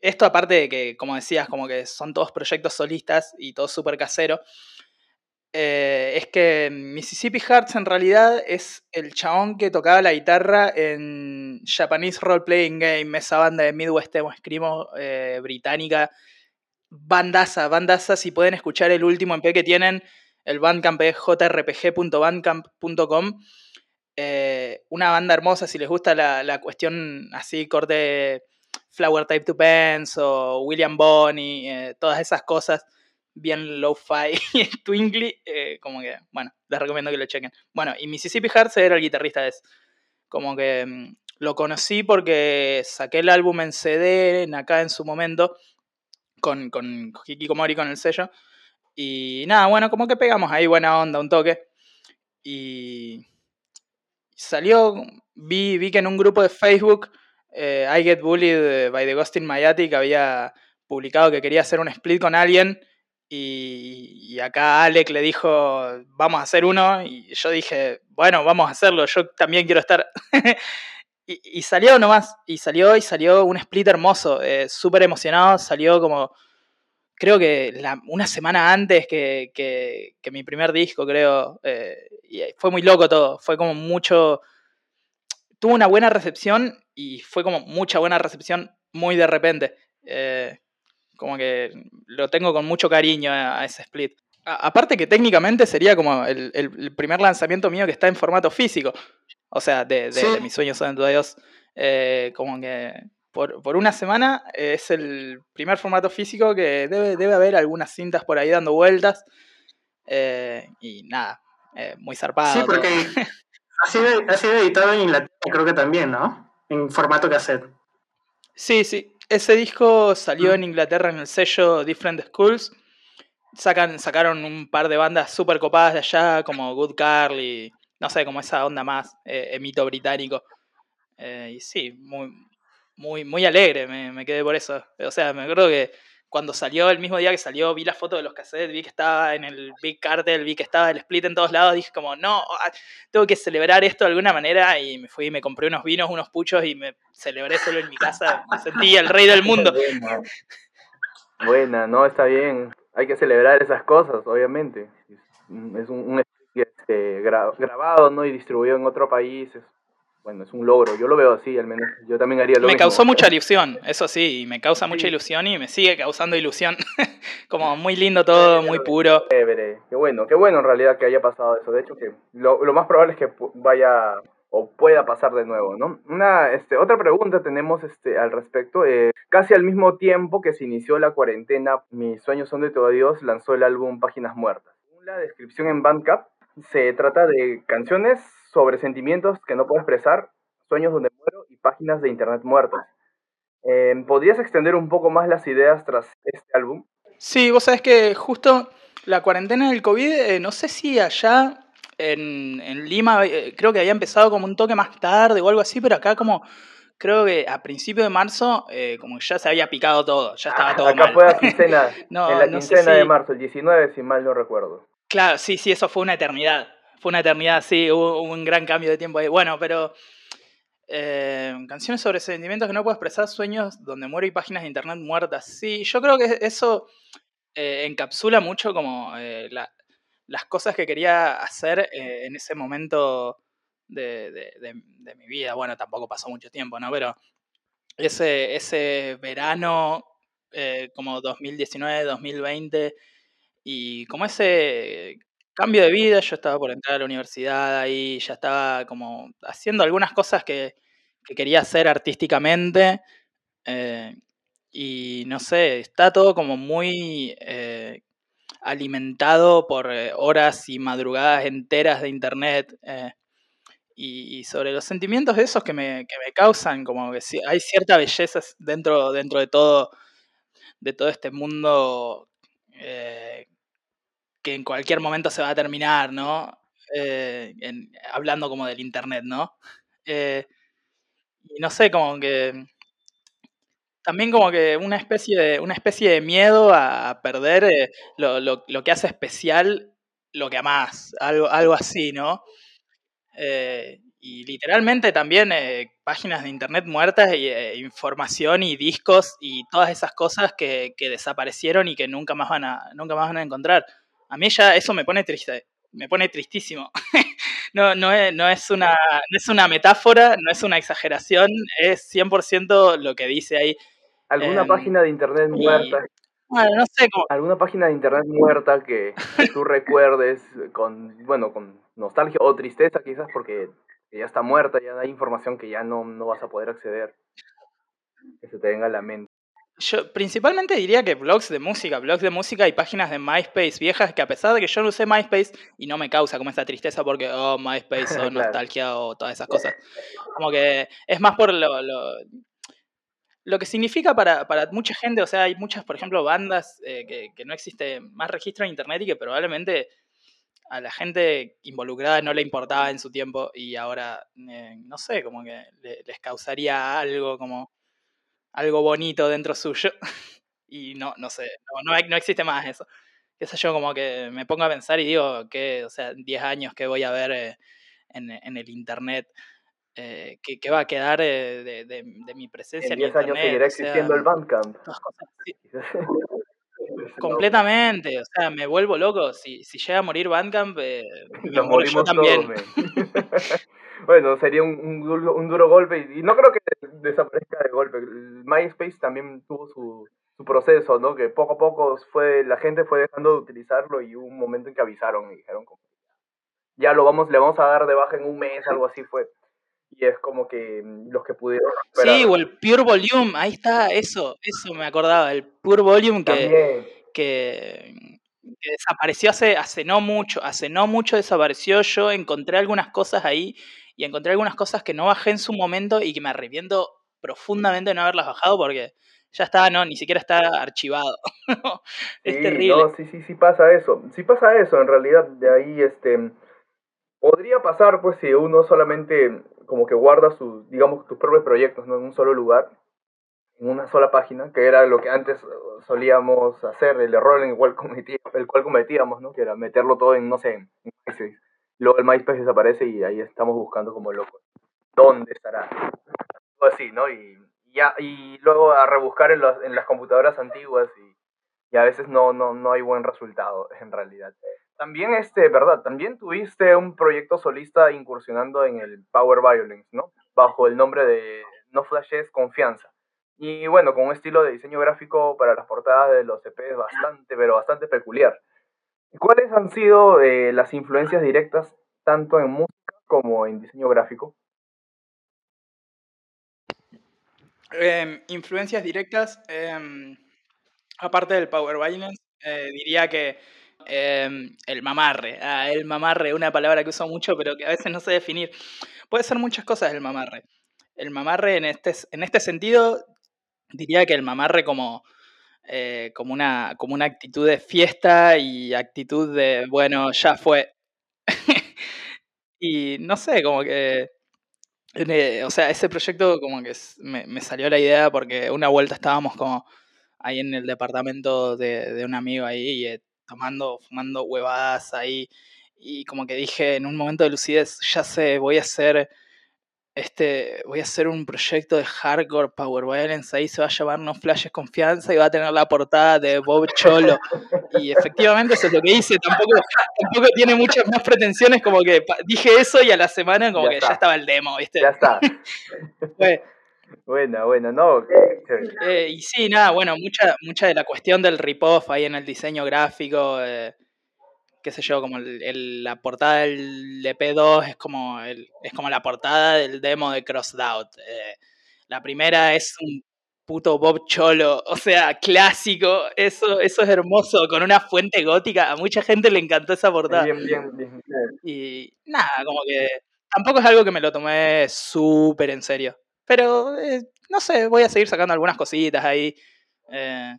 esto aparte de que, como decías, como que son todos proyectos solistas y todo súper casero, eh, es que Mississippi Hearts en realidad es el chabón que tocaba la guitarra en Japanese Role Playing Game, esa banda de Midwest Emo Screamo eh, británica. Bandaza, bandaza, si pueden escuchar el último MP que tienen, el Bandcamp es jrpg.bandcamp.com. Eh, una banda hermosa, si les gusta la, la cuestión así, corte Flower Type to Pants o William Bonney, todas esas cosas bien low-fi (laughs) twinkly, eh, como que, bueno, les recomiendo que lo chequen. Bueno, y Mississippi Hearts era el guitarrista de eso. Como que mm, lo conocí porque saqué el álbum en CD en acá en su momento con, con Hikikomori con el sello. Y nada, bueno, como que pegamos ahí buena onda, un toque. Y salió, vi, vi que en un grupo de Facebook, eh, I Get Bullied by the Ghost in My Attic había publicado que quería hacer un split con alguien y, acá Alec le dijo, vamos a hacer uno. Y yo dije, bueno, vamos a hacerlo, yo también quiero estar. (laughs) y, salió nomás, y salió y salió un split hermoso, eh, súper emocionado, salió como, creo que una semana antes que, que, mi primer disco, creo. Eh, y fue muy loco todo, fue como mucho... Tuvo una buena recepción y fue como mucha buena recepción muy de repente. Eh, como que lo tengo con mucho cariño a, ese split. aparte que técnicamente sería como el, primer lanzamiento mío que está en formato físico. O sea, de, mis sueños son de Dios. Eh, como que por, una semana es el primer formato físico que debe, debe haber algunas cintas por ahí dando vueltas. Eh, y nada, eh, muy zarpado. Sí, porque (laughs) ha sido, ha sido editado en Inglaterra, creo que también, ¿no? En formato cassette. Sí, sí, ese disco salió en Inglaterra en el sello Different Schools. Sacan, sacaron un par de bandas súper copadas de allá, como Good Carl y no sé, como esa onda más, eh, emito británico. Eh, y sí, muy, muy, muy alegre me, me, quedé por eso. O sea, me acuerdo que cuando salió, el mismo día que salió, vi la foto de los cassettes, vi que estaba en el Big Cartel, vi que estaba el split en todos lados, dije como, no, ah, tengo que celebrar esto de alguna manera y me fui y me compré unos vinos, unos puchos y me celebré solo en mi casa, me sentí el rey del mundo. (laughs) Buena, no, está bien. Hay que celebrar esas cosas, obviamente. Es un, un este, grabado ¿no? y distribuido en otro país. Es, bueno, es un logro. Yo lo veo así, al menos. Yo también haría lo me mismo. Causó mucha ilusión, eso sí, me causa mucha ilusión y me sigue causando ilusión. (laughs) Como muy lindo todo, muy puro. Qué bueno, qué bueno en realidad que haya pasado eso. De hecho, que lo, lo más probable es que vaya o pueda pasar de nuevo, ¿no? Una, este, otra pregunta tenemos este, al respecto. Eh, casi al mismo tiempo que se inició la cuarentena, Mis sueños son de todo Dios lanzó el álbum Páginas Muertas. Según la descripción en Bandcamp, se trata de canciones sobre sentimientos que no puedo expresar, sueños donde muero y páginas de internet muertas. Eh, ¿Podrías extender un poco más las ideas tras este álbum? Sí, vos sabés que justo la cuarentena del COVID, eh, no sé si allá en, en Lima eh, creo que había empezado como un toque más tarde o algo así, pero acá como creo que a principios de marzo eh, como ya se había picado todo, ya estaba todo acá mal. fue la quincena, (laughs) no, en la quincena de marzo, el 19 si mal no recuerdo. Claro, sí, sí, eso fue una eternidad. Fue una eternidad, sí, hubo, un gran cambio de tiempo ahí. Bueno, pero eh, canciones sobre sentimientos que no puedo expresar, sueños donde muero y páginas de internet muertas. Sí, yo creo que eso eh, encapsula mucho como eh, la, las cosas que quería hacer en ese momento de, de, mi vida. Bueno, tampoco pasó mucho tiempo, ¿no? Pero ese, ese verano como 2019, 2020 y como ese cambio de vida, yo estaba por entrar a la universidad ahí, ya estaba como haciendo algunas cosas que, que quería hacer artísticamente. Eh, y no sé, está todo como muy eh, alimentado por eh, horas y madrugadas enteras de internet. Y, sobre los sentimientos de esos que me, que me causan, como que hay cierta belleza dentro, dentro de todo, de todo este mundo que en cualquier momento se va a terminar, ¿no? Eh, hablando como del internet, ¿no? Eh, y no sé, como que también como que una especie de, una especie de miedo a perder eh, lo, lo, lo, que hace especial lo que amás, algo, algo así, ¿no? Y literalmente también páginas de internet muertas, y, información y discos y todas esas cosas que, que, desaparecieron y que nunca más, van a, nunca más van a encontrar. A mí ya eso me pone triste, me pone tristísimo. (laughs) no, no, es, no, es una, no es una metáfora, no es una exageración, es 100% lo que dice ahí. ¿Alguna eh, página de internet muerta? Bueno, no sé cómo. ¿Alguna página de internet muerta que, que (laughs) tú recuerdes con, bueno, con nostalgia o tristeza quizás porque ya está muerta, ya hay información que ya no, no vas a poder acceder, que se te venga a la mente? Yo principalmente diría que blogs de música, blogs de música y páginas de MySpace viejas que a pesar de que yo no usé MySpace y no me causa como esa tristeza porque, oh, MySpace o (laughs) claro. nostalgia o todas esas cosas. Como que es más por lo, lo, lo que significa para, para, mucha gente, o sea, hay muchas, por ejemplo, bandas eh, que, que, no existe más registro en Internet y que probablemente a la gente involucrada no le importaba en su tiempo y ahora, eh, no sé, como que le, les causaría algo como algo bonito dentro suyo (laughs) y no, no sé, no, no, no existe más eso. Qué sé yo, como que me pongo a pensar y digo que, o sea, 10 años que voy a ver eh, en, en, el internet. Eh, que, que, va a quedar eh, de, de, de, mi presencia en 10 años seguirá existiendo o sea, el Bandcamp. (laughs) Completamente, o sea, me vuelvo loco. Si, si llega a morir Bandcamp, eh, (laughs) me muero yo también. Todos, (laughs) bueno, sería un, un, un, duro golpe y no creo que desaparezca de golpe. MySpace también tuvo su, su proceso, ¿no? Que poco a poco fue la gente fue dejando de utilizarlo y hubo un momento en que avisaron y dijeron como, ya lo vamos, le vamos a dar de baja en un mes, algo así fue. Y es como que mm, los que pudieron. Sí, o el Pure Volume, ahí está, eso, eso me acordaba, el Pure Volume que, que, que, desapareció hace, hace no mucho, hace no mucho desapareció. Yo encontré algunas cosas ahí y encontré algunas cosas que no bajé en su momento y que me arrepiento profundamente de no haberlas bajado porque ya está, no, ni siquiera está archivado. (laughs) es sí, terrible. No, sí, sí, sí pasa eso. Sí pasa eso, en realidad, de ahí, este, podría pasar, pues, si uno solamente como que guarda sus, digamos, tus propios proyectos, ¿no? En un solo lugar, en una sola página, que era lo que antes solíamos hacer, el error en el cual, cometíamos, el cual cometíamos, ¿no? Que era meterlo todo en, no sé, en. Luego el MySpace desaparece y ahí estamos buscando como locos. ¿Dónde estará? Todo así, ¿no? Y, ya, y luego a rebuscar en, los, en las computadoras antiguas y y a veces no, no, no hay buen resultado (laughs) en realidad. También, este, ¿verdad? También tuviste un proyecto solista incursionando en el Power Violence, ¿no? Bajo el nombre de No Flashes Confianza. Y bueno, con un estilo de diseño gráfico para las portadas de los EPs bastante, pero bastante peculiar. ¿Cuáles han sido eh, las influencias directas tanto en música como en diseño gráfico? Em, influencias directas, em, aparte del Power Violence, eh, diría que em, el mamarre. Ah, el mamarre, una palabra que uso mucho, pero que a veces no sé definir. Puede ser muchas cosas el mamarre. El mamarre en este, en este sentido, diría que el mamarre como, eh, como, una, como una actitud de fiesta y actitud de, bueno, ya fue. (laughs) y no sé, como que o sea, ese proyecto como que me, me, salió la idea porque una vuelta estábamos como ahí en el departamento de, de un amigo ahí, eh, tomando, fumando huevadas ahí, y como que dije en un momento de lucidez, ya sé, voy a hacer este, voy a hacer un proyecto de hardcore Power Violence, ahí se va a llamar No Flashes Confianza y va a tener la portada de Bob Cholo. Y efectivamente eso es lo que hice, tampoco, tampoco tiene muchas más pretensiones, como que dije eso y a la semana como que ya estaba el demo, ¿viste? Ya está. Buena, buena, no. Eh, y sí, nada, bueno, mucha, mucha de la cuestión del rip-off ahí en el diseño gráfico. Eh, qué sé yo, como la portada del EP2 es como, es como la portada del demo de Crossed Out. Eh, la primera es un puto Bob Cholo, (laughs) o sea, clásico, eso, eso es hermoso, con una fuente gótica, a mucha gente le encantó esa portada. Bien, bien, bien. Y nada, como que tampoco es algo que me lo tomé súper en serio, pero eh, no sé, voy a seguir sacando algunas cositas ahí. Eh,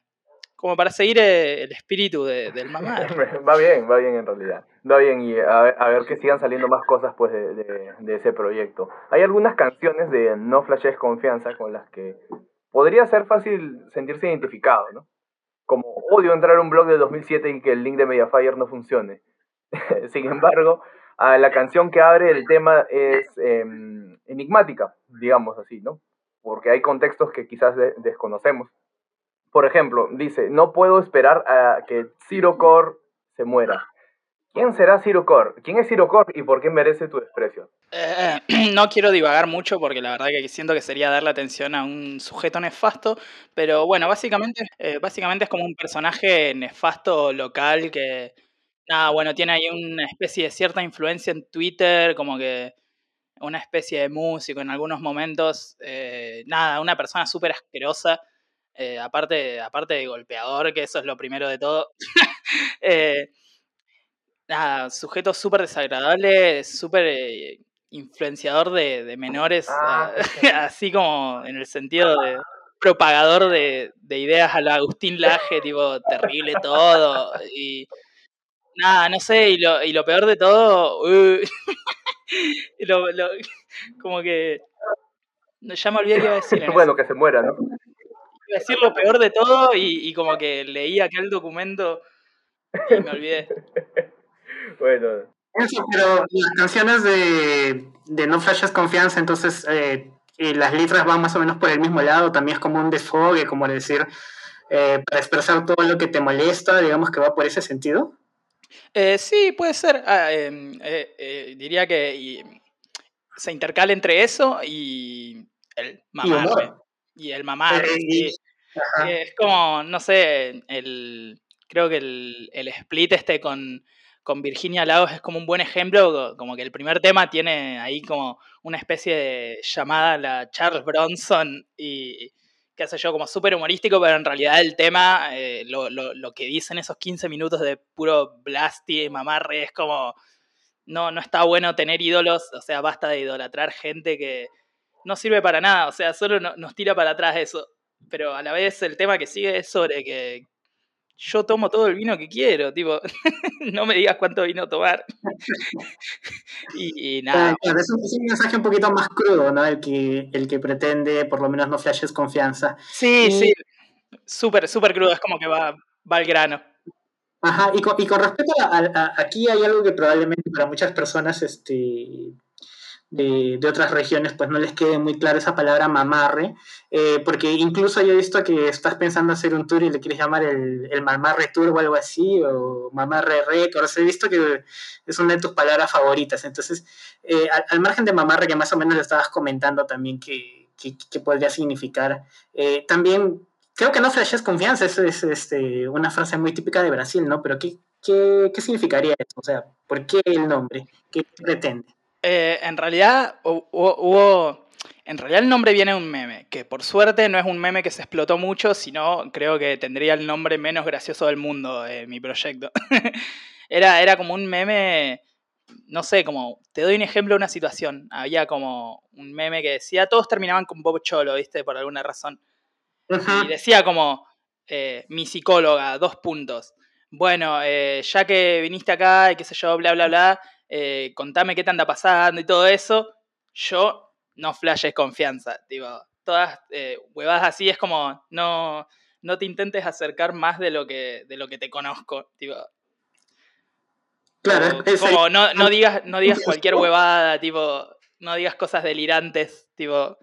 como para seguir eh, el espíritu de, del mamá. (laughs) va bien, va bien en realidad. Va bien y a ver, a que sigan saliendo más cosas pues de, ese proyecto. Hay algunas canciones de No Flashes Confianza con las que podría ser fácil sentirse identificado, ¿no? Como odio entrar a un blog de 2007 y que el link de Mediafire no funcione. (laughs) Sin embargo, la canción que abre el tema es em, enigmática, digamos así, ¿no? Porque hay contextos que quizás desconocemos por ejemplo, dice, no puedo esperar a que Ciro Core se muera. ¿Quién será Ciro Core? ¿Quién es Ciro Core y por qué merece tu desprecio? Eh, (clears throat) no quiero divagar mucho porque la verdad que siento que sería darle atención a un sujeto nefasto, pero bueno, básicamente, eh, básicamente es como un personaje nefasto local que, nada, bueno, tiene ahí una especie de cierta influencia en Twitter, como que una especie de músico en algunos momentos, eh, nada, una persona súper asquerosa eh, aparte, aparte de golpeador, que eso es lo primero de todo. (laughs) eh, nada, sujeto súper desagradable, súper eh, influenciador de, menores, ah, (laughs) así como en el sentido de propagador de, ideas a la Agustín Laje, tipo, terrible todo. Y nada, no sé, y lo, y lo peor de todo, (laughs) como que ya me olvidé qué iba a decir. bueno, que se muera, ¿no? Decir lo peor de todo y, como que leí aquel documento y me olvidé. (laughs) bueno. Eso, pero las canciones de, de No Flashes Confianza, entonces eh, las letras van más o menos por el mismo lado, también es como un desfogue, como decir, eh, para expresar todo lo que te molesta, digamos que va por ese sentido. Eh, sí, puede ser. Ah, em, diría que se intercala entre eso y el mamarme y el mamá. es como, no sé, el, creo que el, el split este con, con Virginia Lagos es como un buen ejemplo, como que el primer tema tiene ahí como una especie de llamada a la Charles Bronson y qué sé yo, como súper humorístico, pero en realidad el tema, eh, lo, lo, lo, que dicen esos 15 minutos de puro blasty y mamarre es como, no, no está bueno tener ídolos, o sea, basta de idolatrar gente que, no sirve para nada, o sea, solo nos tira para atrás eso. Pero a la vez el tema que sigue es sobre que yo tomo todo el vino que quiero, tipo, (laughs) no me digas cuánto vino tomar. (laughs) y, nada. es, un, mensaje un poquito más crudo, ¿no? El que, el que pretende, por lo menos, no flashes confianza. Sí, sí, súper, súper crudo, es como que va, va al grano. Ajá, y con, y con respecto a, a, aquí hay algo que probablemente para muchas personas este, de, otras regiones, pues no les quede muy clara esa palabra mamarre, eh, porque incluso yo he visto que estás pensando hacer un tour y le quieres llamar el, el mamarre tour o algo así, o mamarre records, he visto que es una de tus palabras favoritas, entonces, eh, al, margen de mamarre, que más o menos le estabas comentando también que, que, podría significar, eh, también creo que no flashes confianza, es, es este, una frase muy típica de Brasil, ¿no? Pero ¿qué, qué, qué significaría eso? O sea, ¿por qué el nombre? ¿Qué pretende? Eh, en realidad hubo, En realidad el nombre viene de un meme, que por suerte no es un meme que se explotó mucho, sino creo que tendría el nombre menos gracioso del mundo, de mi proyecto. (laughs) era, era como un meme, no sé, como, te doy un ejemplo de una situación. Había como un meme que decía, todos terminaban con Bob Cholo, ¿viste? Por alguna razón. Y decía como, eh, mi psicóloga, dos puntos. Bueno, eh, ya que viniste acá y qué sé yo, bla, bla, bla, eh, contame qué te anda pasando y todo eso, yo no flashes confianza. Digo, todas eh, huevadas así es como, no, no te intentes acercar más de lo que, de lo que te conozco. Digo, claro, como, no, no, digas, no digas cualquier huevada, tipo, no digas cosas delirantes, tipo,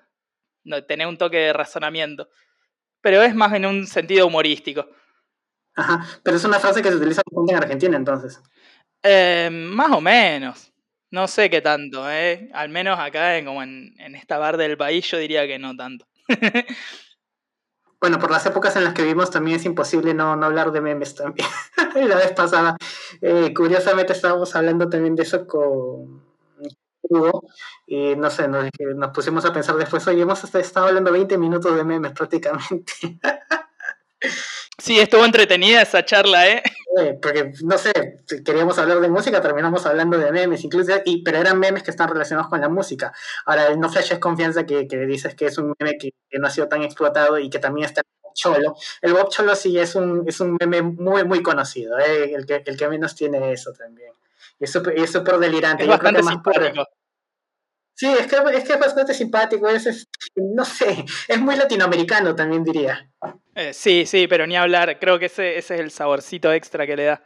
no, tener un toque de razonamiento. Pero es más en un sentido humorístico. Ajá, pero es una frase que se utiliza bastante en Argentina entonces. Eh, más o menos. No sé qué tanto, ¿eh? Al menos acá, como en, esta bar del país, yo diría que no tanto. (laughs) bueno, por las épocas en las que vivimos también es imposible no, hablar de memes también. (laughs) la vez pasada, eh, curiosamente estábamos hablando también de eso con Hugo y no sé, nos, nos pusimos a pensar después, oye, hemos estado hablando 20 minutos de memes prácticamente. (laughs) Sí, estuvo entretenida esa charla, ¿eh? Porque, no sé, queríamos hablar de música, terminamos hablando de memes, incluso, y, pero eran memes que están relacionados con la música. Ahora, el No Flash es confianza que, que dices que es un meme que, no ha sido tan explotado y que también está en Bob Cholo. El Bob Cholo sí es un, es un meme muy, muy conocido, ¿eh? el, que, el que menos tiene eso también. Y es súper delirante. Es bastante simpático. Sí, es que, es que es bastante simpático, es, no sé, es muy latinoamericano también diría. Eh, sí, sí, pero ni hablar, creo que ese, ese es el saborcito extra que le da.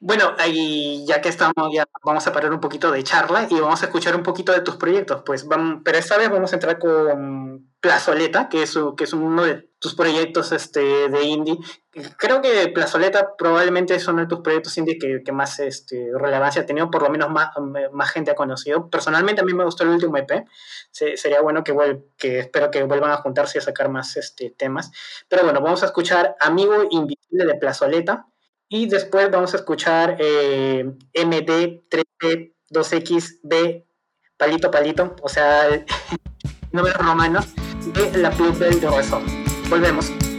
Bueno, ahí ya que estamos, ya vamos a parar un poquito de charla y vamos a escuchar un poquito de tus proyectos. Pues vamos, pero esta vez vamos a entrar con Plazoleta, que es, que es uno de tus proyectos este, de indie. Creo que Plazoleta probablemente es uno de tus proyectos indie que, que más este, relevancia ha tenido, por lo menos más, más, gente ha conocido. Personalmente a mí me gustó el último EP. sería bueno que, que espero que vuelvan a juntarse y a sacar más este, temas. Pero bueno, vamos a escuchar Amigo Invisible de Plazoleta y después vamos a escuchar eh, MD3P2XB palito palito, o sea, (laughs) números romanos de la Club del Resort. Volvemos.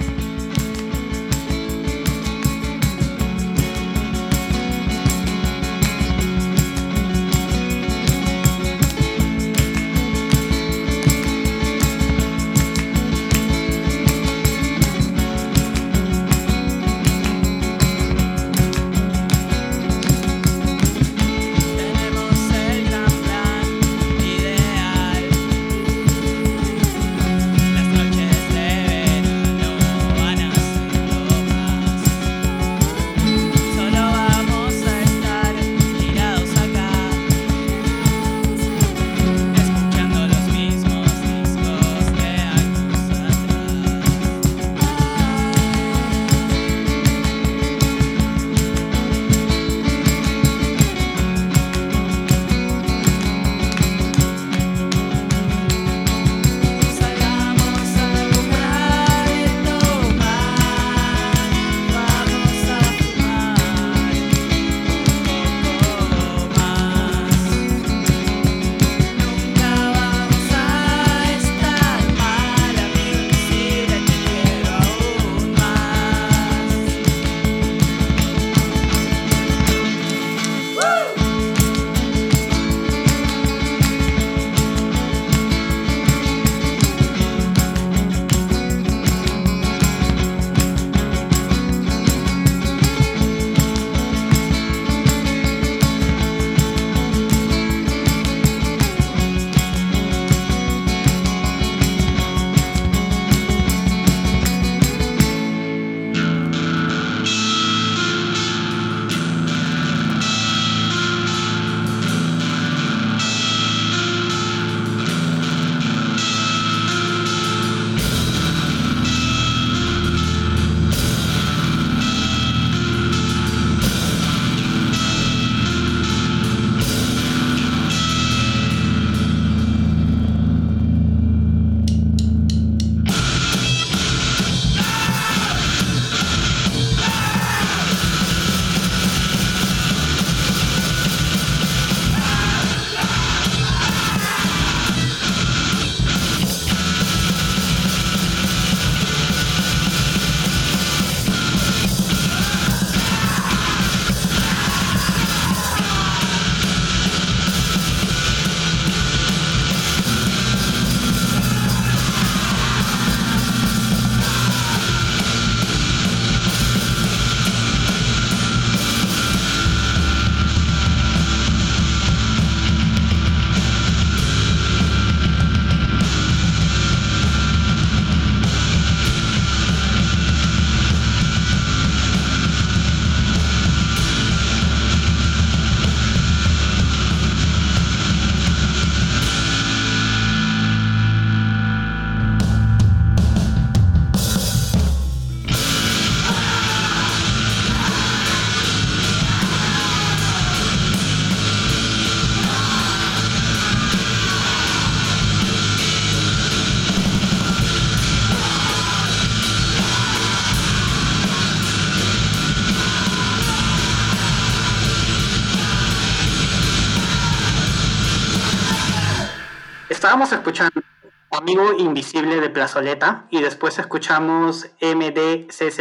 Estábamos escuchando Amigo Invisible de Plazoleta y después escuchamos MDCCCXXBII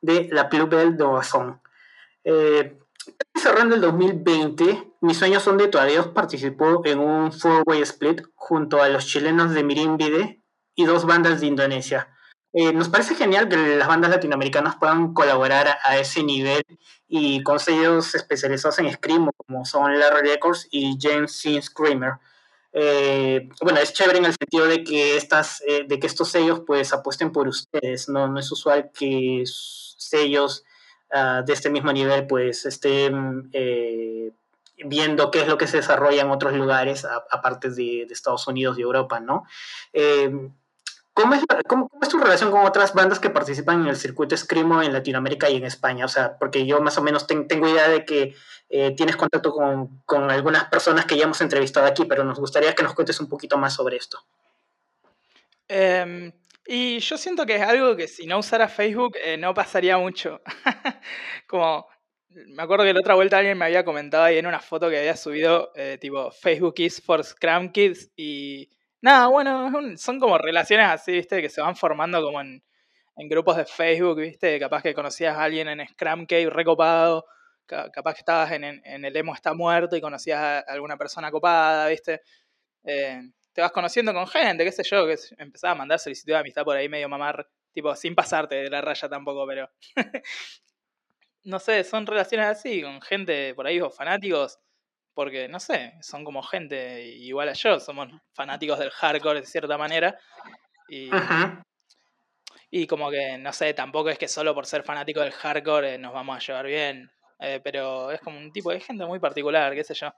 de La Plus Belle de Razón. Eh, cerrando el 2020, mis sueños son de todavía participó en un four-way split junto a los chilenos de Mirimbide y dos bandas de Indonesia. Eh, nos parece genial que las bandas latinoamericanas puedan colaborar a, ese nivel y con sellos especializados en Scream como son Larry Records y James C. Screamer. Eh, bueno, es chévere en el sentido de que, estas, eh, de que estos sellos pues apuesten por ustedes, ¿no? Es usual que sellos uh, de este mismo nivel pues estén eh, viendo qué es lo que se desarrolla en otros lugares aparte de, de, Estados Unidos y Europa, ¿no? ¿Cómo es, tu relación con otras bandas que participan en el circuito Screamo en Latinoamérica y en España? O sea, porque yo más o menos tengo idea de que eh, tienes contacto con, algunas personas que ya hemos entrevistado aquí, pero nos gustaría que nos cuentes un poquito más sobre esto. Eh, y yo siento que es algo que si no usara Facebook eh, no pasaría mucho. (laughs) Como, me acuerdo que la otra vuelta alguien me había comentado ahí en una foto que había subido, eh, tipo, Facebook is for Scrum Kids y Nada, bueno, son como relaciones así, ¿viste? Que se van formando como en, grupos de Facebook, ¿viste? Capaz que conocías a alguien en Scrum Cave recopado, capaz que estabas en, el Emo está muerto y conocías a alguna persona copada, ¿viste? Eh, te vas conociendo con gente, qué sé yo, que empezaba a mandar solicitud de amistad por ahí medio mamar, tipo, sin pasarte de la raya tampoco, pero... (laughs) no sé, son relaciones así, con gente por ahí o fanáticos porque no sé, son como gente igual a yo, somos fanáticos del hardcore de cierta manera. Y, y como que, no sé, tampoco es que solo por ser fanático del hardcore eh, nos vamos a llevar bien, eh, pero es como un tipo de gente muy particular, qué sé yo.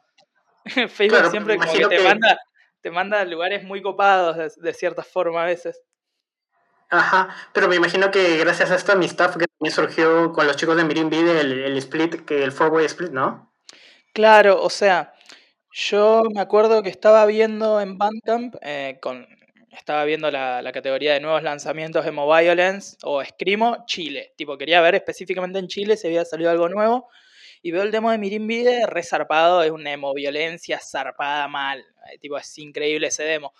(laughs) Facebook siempre como que te, Manda, te manda a lugares muy copados de, cierta forma a veces. Ajá, pero me imagino que gracias a esta amistad que también surgió con los chicos de Mirin Video el, el split, que el four split, ¿no? Claro, o sea, yo me acuerdo que estaba viendo en Bandcamp, eh, con, estaba viendo la, categoría de nuevos lanzamientos de Violence o Screamo, Chile. Tipo, quería ver específicamente en Chile si había salido algo nuevo. Y veo el demo de Mirimbide re zarpado, es una violencia zarpada mal. Eh, tipo, es increíble ese demo.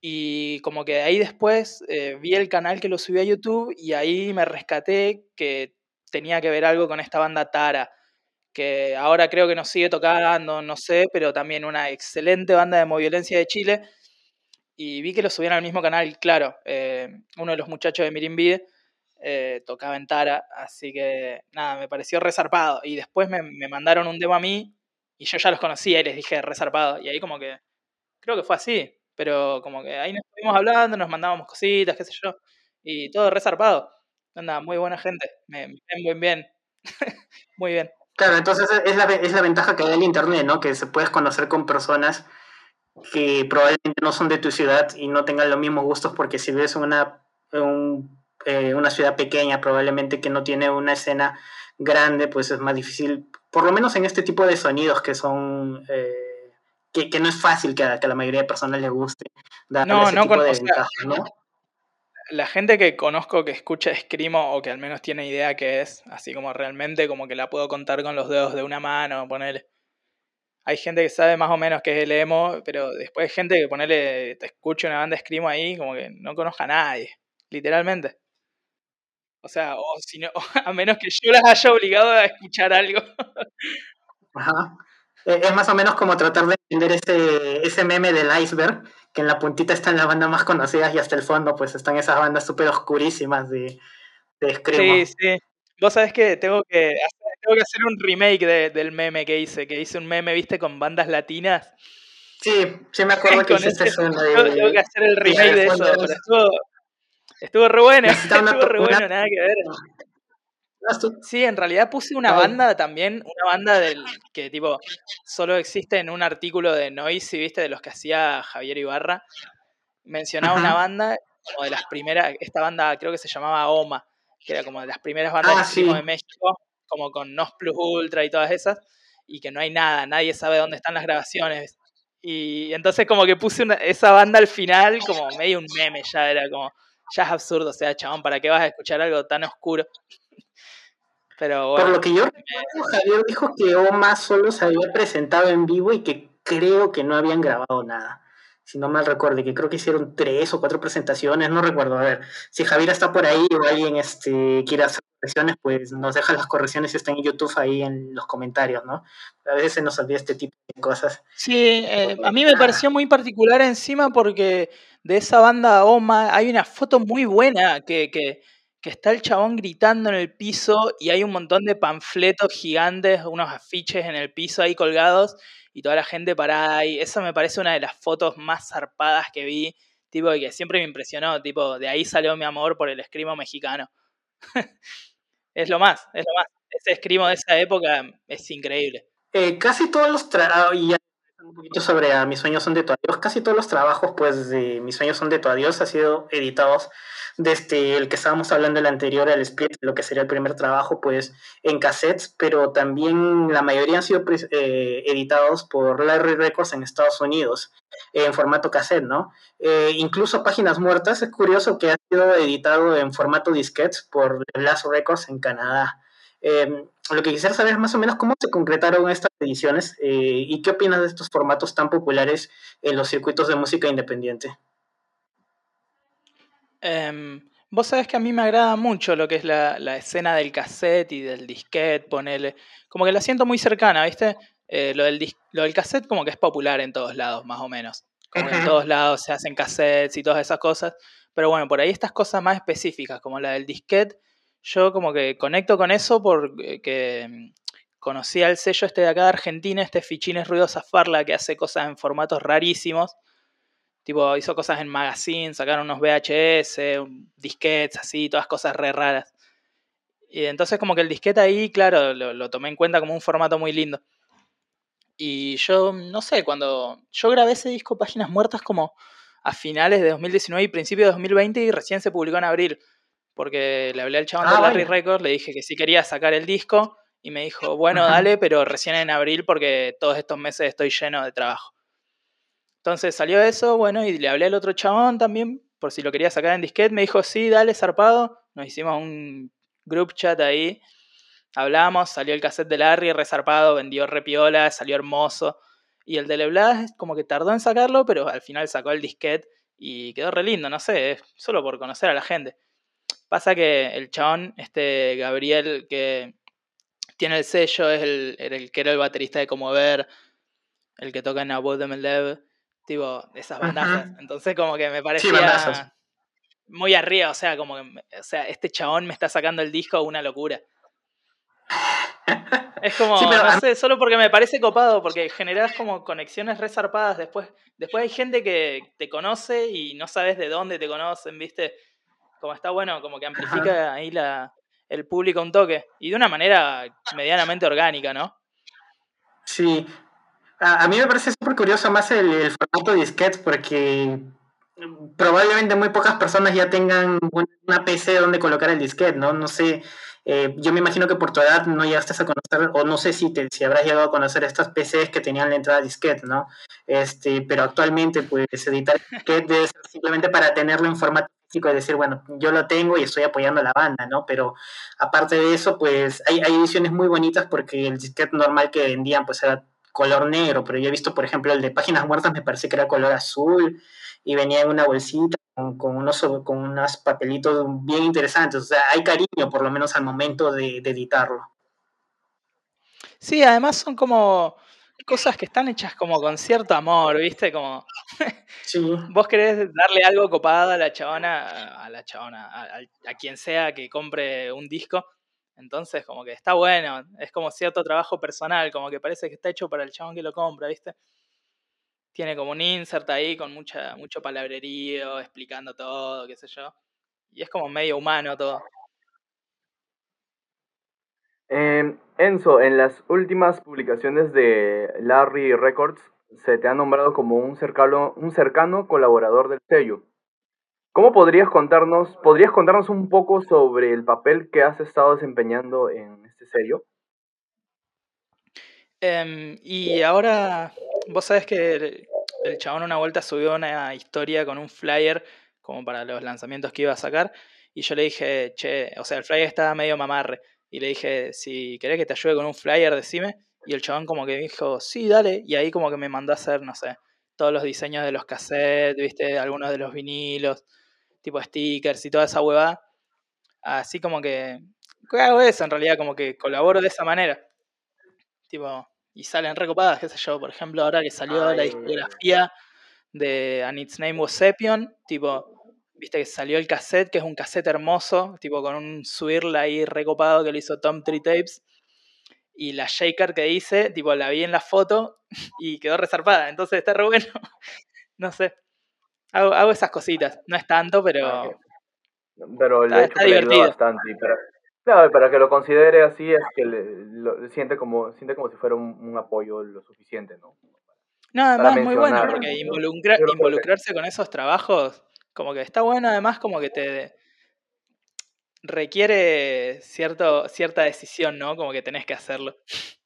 Y como que ahí después eh, vi el canal que lo subió a YouTube y ahí me rescaté que tenía que ver algo con esta banda Tara que ahora creo que nos sigue tocando, no sé, pero también una excelente banda de moviolencia de Chile. Y vi que lo subían al mismo canal, claro, eh, uno de los muchachos de Mirimbide eh, tocaba en Tara, así que nada, me pareció resarpado. Y después me, mandaron un demo a mí y yo ya los conocía y les dije resarpado. Y ahí como que, creo que fue así, pero como que ahí nos estuvimos hablando, nos mandábamos cositas, qué sé yo, y todo resarpado. Anda, muy buena gente, me, me ven (laughs) muy bien, muy bien. Claro, entonces es la, es la ventaja que hay el Internet, ¿no? Que se puedes conocer con personas que probablemente no son de tu ciudad y no tengan los mismos gustos, porque si vives en una, eh, una ciudad pequeña, probablemente que no tiene una escena grande, pues es más difícil, por lo menos en este tipo de sonidos que son... Eh, que, que, no es fácil que a, que a, la mayoría de personas les guste dar no, ese no, tipo de ventaja, ¿no? La gente que conozco que escucha Screamo o que al menos tiene idea que es, así como realmente como que la puedo contar con los dedos de una mano, ponerle. Hay gente que sabe más o menos que es el emo, pero después hay gente que ponerle, te escucha una banda Screamo ahí, como que no conozca a nadie, literalmente. O sea, o si no, (laughs) a menos que yo las haya obligado a escuchar algo. Ajá. Eh, es más o menos como tratar de entender ese, ese meme del iceberg, que en la puntita están las bandas más conocidas y hasta el fondo pues están esas bandas súper oscurísimas de, de Sí, sí. Vos sabés que tengo que hacer, tengo que hacer un remake del meme que hice, que hice un meme, viste, con bandas latinas. Sí, sí me acuerdo (laughs) que hiciste eso. tengo que hacer el remake de eso, pero estuvo, estuvo re bueno, (laughs) estuvo re bueno, nada que ver. Sí, en realidad puse una banda también, una banda del que tipo solo existe en un artículo de Noisy, ¿viste? De los que hacía Javier Ibarra. Mencionaba una banda como de las primeras, esta banda creo que se llamaba OMA, que era como de las primeras bandas ah, de México, como con Nos Plus Ultra y todas esas, y que no hay nada, nadie sabe dónde están las grabaciones. Y entonces como que puse esa banda al final como medio un meme, ya era como, ya es absurdo, o sea, chabón, ¿para qué vas a escuchar algo tan oscuro? Por lo que yo recuerdo, Javier dijo que Oma solo se había presentado en vivo y que creo que no habían grabado nada. Si no mal recuerdo, que creo que hicieron tres o cuatro presentaciones, no recuerdo. A ver, si Javier está por ahí o alguien este, quiere hacer correcciones, pues nos deja las correcciones si están en YouTube ahí en los comentarios, ¿no? A veces se nos olvida este tipo de cosas. Sí, eh, a mí me pareció muy particular encima porque de esa banda Oma hay una foto muy buena que, que que está el chabón gritando en el piso y hay un montón de panfletos gigantes, unos afiches en el piso ahí colgados y toda la gente parada ahí. Eso me parece una de las fotos más zarpadas que vi, tipo, que siempre me impresionó, tipo, de ahí salió mi amor por el escrimo mexicano. (laughs) es lo más, es lo más. Ese escrimo de esa época es increíble. Eh, casi todos los trabajos, y un poquito sobre a Mis sueños son de tu adiós, casi todos los trabajos, pues, de Mis sueños son de tu adiós, han sido editados desde el que estábamos hablando el anterior, el split, lo que sería el primer trabajo, pues en cassettes, pero también la mayoría han sido eh, editados por Larry Records en Estados Unidos, en formato cassette, ¿no? Eh, incluso Páginas Muertas, es curioso que ha sido editado en formato disquete por Last Records en Canadá. Em, lo que quisiera saber es más o menos cómo se concretaron estas ediciones eh, y qué opinas de estos formatos tan populares en los circuitos de música independiente. Em, vos sabés que a mí me agrada mucho lo que es la, escena del cassette y del disquete, ponele. Como que la siento muy cercana, ¿viste? Eh, lo, del lo del cassette como que es popular en todos lados, más o menos. Como en todos lados se hacen cassettes y todas esas cosas. Pero bueno, por ahí estas cosas más específicas, como la del disquete, yo como que conecto con eso porque em, conocí al sello este de acá de Argentina, este Fichines Ruidosa Farla, que hace cosas en formatos rarísimos. Tipo, hizo cosas en magazine, sacaron unos VHS, disquetes, así, todas cosas re raras. Y entonces como que el disquete ahí, claro, lo, tomé en cuenta como un formato muy lindo. Y yo, no sé, cuando yo grabé ese disco Páginas Muertas como a finales de 2019 y principios de 2020 y recién se publicó en abril. Porque le hablé al chabón de ah, Larry Records, le dije que sí quería sacar el disco y me dijo, bueno, dale, pero recién en abril porque todos estos meses estoy lleno de trabajo. Entonces salió eso, bueno, y le hablé al otro chabón también, por si lo quería sacar en disquete. Me dijo, sí, dale, zarpado. Nos hicimos un group chat ahí. Hablamos, salió el cassette de Larry, resarpado, vendió repiola, salió hermoso. Y el de Leblas como que tardó en sacarlo, pero al final sacó el disquete y quedó re lindo, no sé, solo por conocer a la gente. Pasa que el chabón, este Gabriel, que tiene el sello, es el, el que era el baterista de Como Ver, el que toca en Above the Lev tipo, esas bandazas. Entonces como que me parecía muy arriba, o sea, como que, o sea, este chabón me está sacando el disco una locura. (laughs) Es como, no sé, solo porque me parece copado, porque generas como conexiones resarpadas. Después, después hay gente que te conoce y no sabes de dónde te conocen, ¿viste? Como está bueno, como que amplifica ahí la, el público un toque. Y de una manera medianamente orgánica, ¿no? Sí, a, mí me parece súper curioso más el, formato disquete porque probablemente muy pocas personas ya tengan una PC donde colocar el disquete, ¿no? No sé, eh, yo me imagino que por tu edad no llegaste a conocer, o no sé si, te, si habrás llegado a conocer estas PCs que tenían la entrada disquete, ¿no? Este, pero actualmente, pues, editar (laughs) disquete debe ser simplemente para tenerlo en formato físico y decir, bueno, yo lo tengo y estoy apoyando a la banda, ¿no? Pero aparte de eso, pues, hay, hay ediciones muy bonitas porque el disquete normal que vendían, pues, era color negro, pero yo he visto, por ejemplo, el de Páginas Muertas me parece que era color azul y venía en una bolsita con, unos, con unos papelitos bien interesantes. O sea, hay cariño por lo menos al momento de, editarlo. Sí, además son como cosas que están hechas como con cierto amor, ¿viste? Como (laughs) vos querés darle algo copado a la chabona, a la chabona, a, quien sea que compre un disco, entonces, como que está bueno, es como cierto trabajo personal, como que parece que está hecho para el chabón que lo compra, ¿viste? Tiene como un insert ahí con mucha, mucho palabrerío, explicando todo, qué sé yo. Y es como medio humano todo. Em, Enzo, en las últimas publicaciones de Larry Records se te ha nombrado como un cercano, un cercano colaborador del sello. ¿Cómo podrías contarnos, podrías contarnos un poco sobre el papel que has estado desempeñando en este sello? Em, y ahora, vos sabés que el, chabón una vuelta subió una historia con un flyer como para los lanzamientos que iba a sacar. Y yo le dije, che, o sea, el flyer estaba medio mamarre. Y le dije, si querés que te ayude con un flyer, decime. Y el chabón como que dijo, sí, dale. Y ahí como que me mandó a hacer, no sé, todos los diseños de los cassettes, viste, algunos de los vinilos, tipo stickers y toda esa huevada. Así como que, ¿qué hago eso en realidad? Como que colaboro de esa manera. Tipo, y salen recopadas, qué sé yo, por ejemplo, ahora que salió la discografía de And Its Name Was Sepion, tipo, viste que salió el cassette, que es un cassette hermoso, tipo con un swirl ahí recopado que lo hizo Tom Tree Tapes. Y la shaker que hice, tipo, la vi en la foto (laughs) y quedó resarpada. Entonces está re bueno. (laughs) no sé. Hago, esas cositas. No es tanto, pero. Ah, pero le está, divertido. bastante. para, claro, para que lo considere así es que lo, siente, como, siente como si fuera un, apoyo lo suficiente, ¿no? No, además muy bueno, porque involucrarse con esos trabajos como que está bueno, además como que te requiere cierto, cierta decisión, ¿no? Como que tenés que hacerlo. (laughs)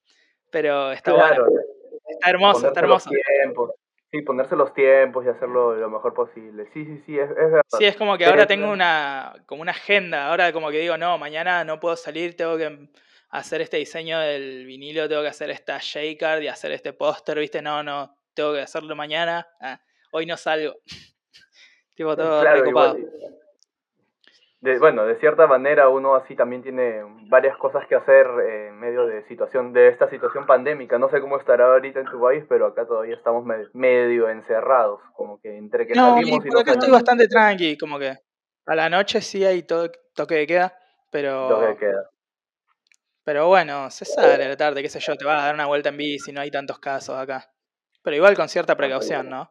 Pero está bueno. Está hermoso, está hermoso. Sí, ponerse los tiempos y hacerlo lo mejor posible. Sí, sí, sí, es, verdad. Sí, es como que ahora tengo una, como una agenda. Ahora como que digo, no, mañana no puedo salir, tengo que hacer este diseño del vinilo, tengo que hacer esta shaker y hacer este póster, ¿viste? No, no, tengo que hacerlo mañana. Ah, hoy no salgo. (laughs) Tipo todo bueno, de cierta manera uno así también tiene varias cosas que hacer en medio de situación de esta situación pandémica. No sé cómo estará ahorita en tu país, pero acá todavía estamos medio, encerrados, como que entre que no, salimos y, no acá estoy bastante tranqui, como que a la noche sí hay todo, toque de queda, pero toque de queda. Pero bueno, se sale a la tarde, qué sé yo, te vas a dar una vuelta en bici, no hay tantos casos acá. Pero igual con cierta precaución, ¿no?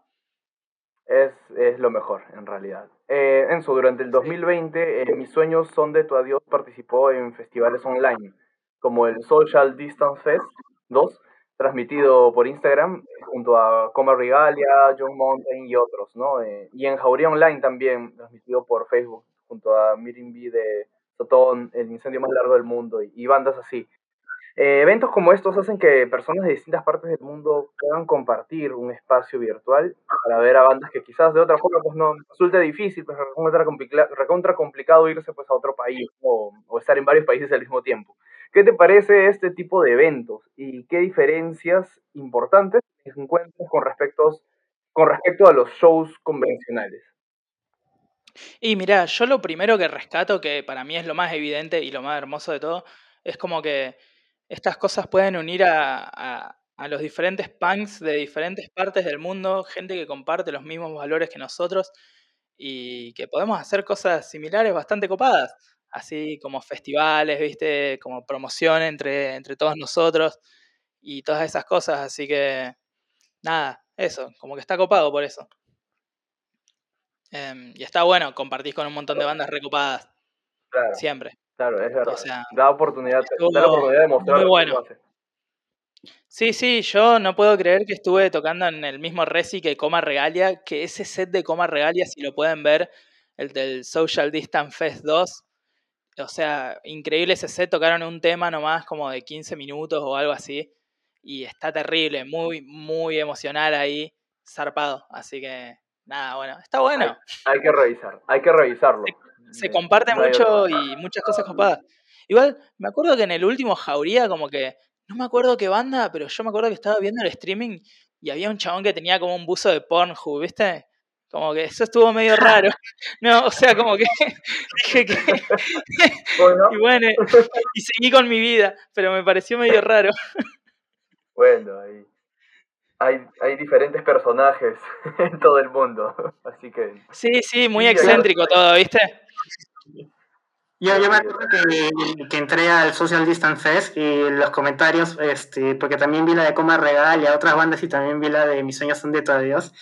Es, es lo mejor, en realidad. Eh, Enzo, durante el 2020, eh, Mis Sueños Son de Tu Adiós participó en festivales online, como el Social Distance Fest 2, transmitido por Instagram, junto a Coma Regalia, John Mountain y otros, ¿no? Eh, y en Jauría Online también, transmitido por Facebook, junto a Mirin B de Sotón, El Incendio Más Largo del Mundo, y bandas así. Eh, eventos como estos hacen que personas de distintas partes del mundo puedan compartir un espacio virtual para ver a bandas que quizás de otra forma pues no resulte difícil, pues recontra, complicado irse pues a otro país o, estar en varios países al mismo tiempo. ¿Qué te parece este tipo de eventos y qué diferencias importantes encuentras con respecto, con respecto a los shows convencionales? Y mira, yo lo primero que rescato, que para mí es lo más evidente y lo más hermoso de todo, es como que estas cosas pueden unir a, los diferentes punks de diferentes partes del mundo, gente que comparte los mismos valores que nosotros y que podemos hacer cosas similares bastante copadas, así como festivales, ¿viste? Como promoción entre, entre todos nosotros y todas esas cosas, así que nada, eso, como que está copado por eso. Em, y está bueno, compartís con un montón de bandas recopadas. Siempre. Claro, es verdad. da, oportunidad, da la oportunidad de mostrar muy bueno. Sí, sí, yo no puedo creer que estuve tocando en el mismo Resi que Coma Regalia, que ese set de Coma Regalia, si lo pueden ver, el del Social Distance Fest 2, o sea, increíble ese set, tocaron un tema nomás como de 15 minutos o algo así, y está terrible, muy, muy emocional ahí, zarpado, así que nada, bueno, está bueno. Hay, que revisar, hay que revisarlo se comparte mucho y muchas cosas copadas. Igual, me acuerdo que en el último Jauría, como que, no me acuerdo qué banda, pero yo me acuerdo que estaba viendo el streaming y había un chabón que tenía como un buzo de Pornhub, ¿viste? Como que eso estuvo medio (laughs) raro. No, o sea, como que dije (laughs) que. (laughs) y bueno, y seguí con mi vida, pero me pareció medio raro. Bueno, ahí. Hay, hay diferentes personajes en todo el mundo, así que... Sí, sí, muy excéntrico todo, ¿viste? Yo, yo me acuerdo que, que, entré al Social Distance Fest y los comentarios, este, porque también vi la de Coma Regal y a otras bandas y también vi la de Mis sueños son de todo Dios,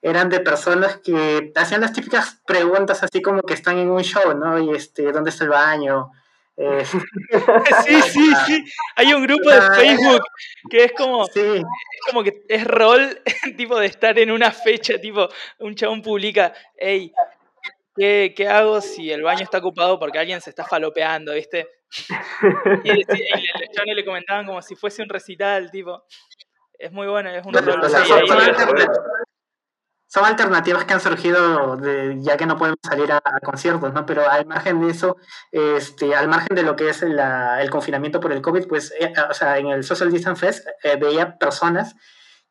eran de personas que hacían las típicas preguntas así como que están en un show, ¿no? Y este, ¿dónde está el baño? Este, (laughs) sí, sí, sí. Hay un grupo de Facebook que es como, es como que es rol, (laughs) tipo de estar en una fecha, tipo, un chabón publica, hey, ¿qué, hago si el baño está ocupado porque alguien se está falopeando, viste? Y, los chavales le comentaban como si fuese un recital, tipo. Es muy bueno, es un rol. son alternativas que han surgido de, ya que no podemos salir a, conciertos, ¿no? Pero al margen de eso, este, al margen de lo que es el confinamiento por el COVID, pues, eh, o sea, en el Social Distance Fest eh, veía personas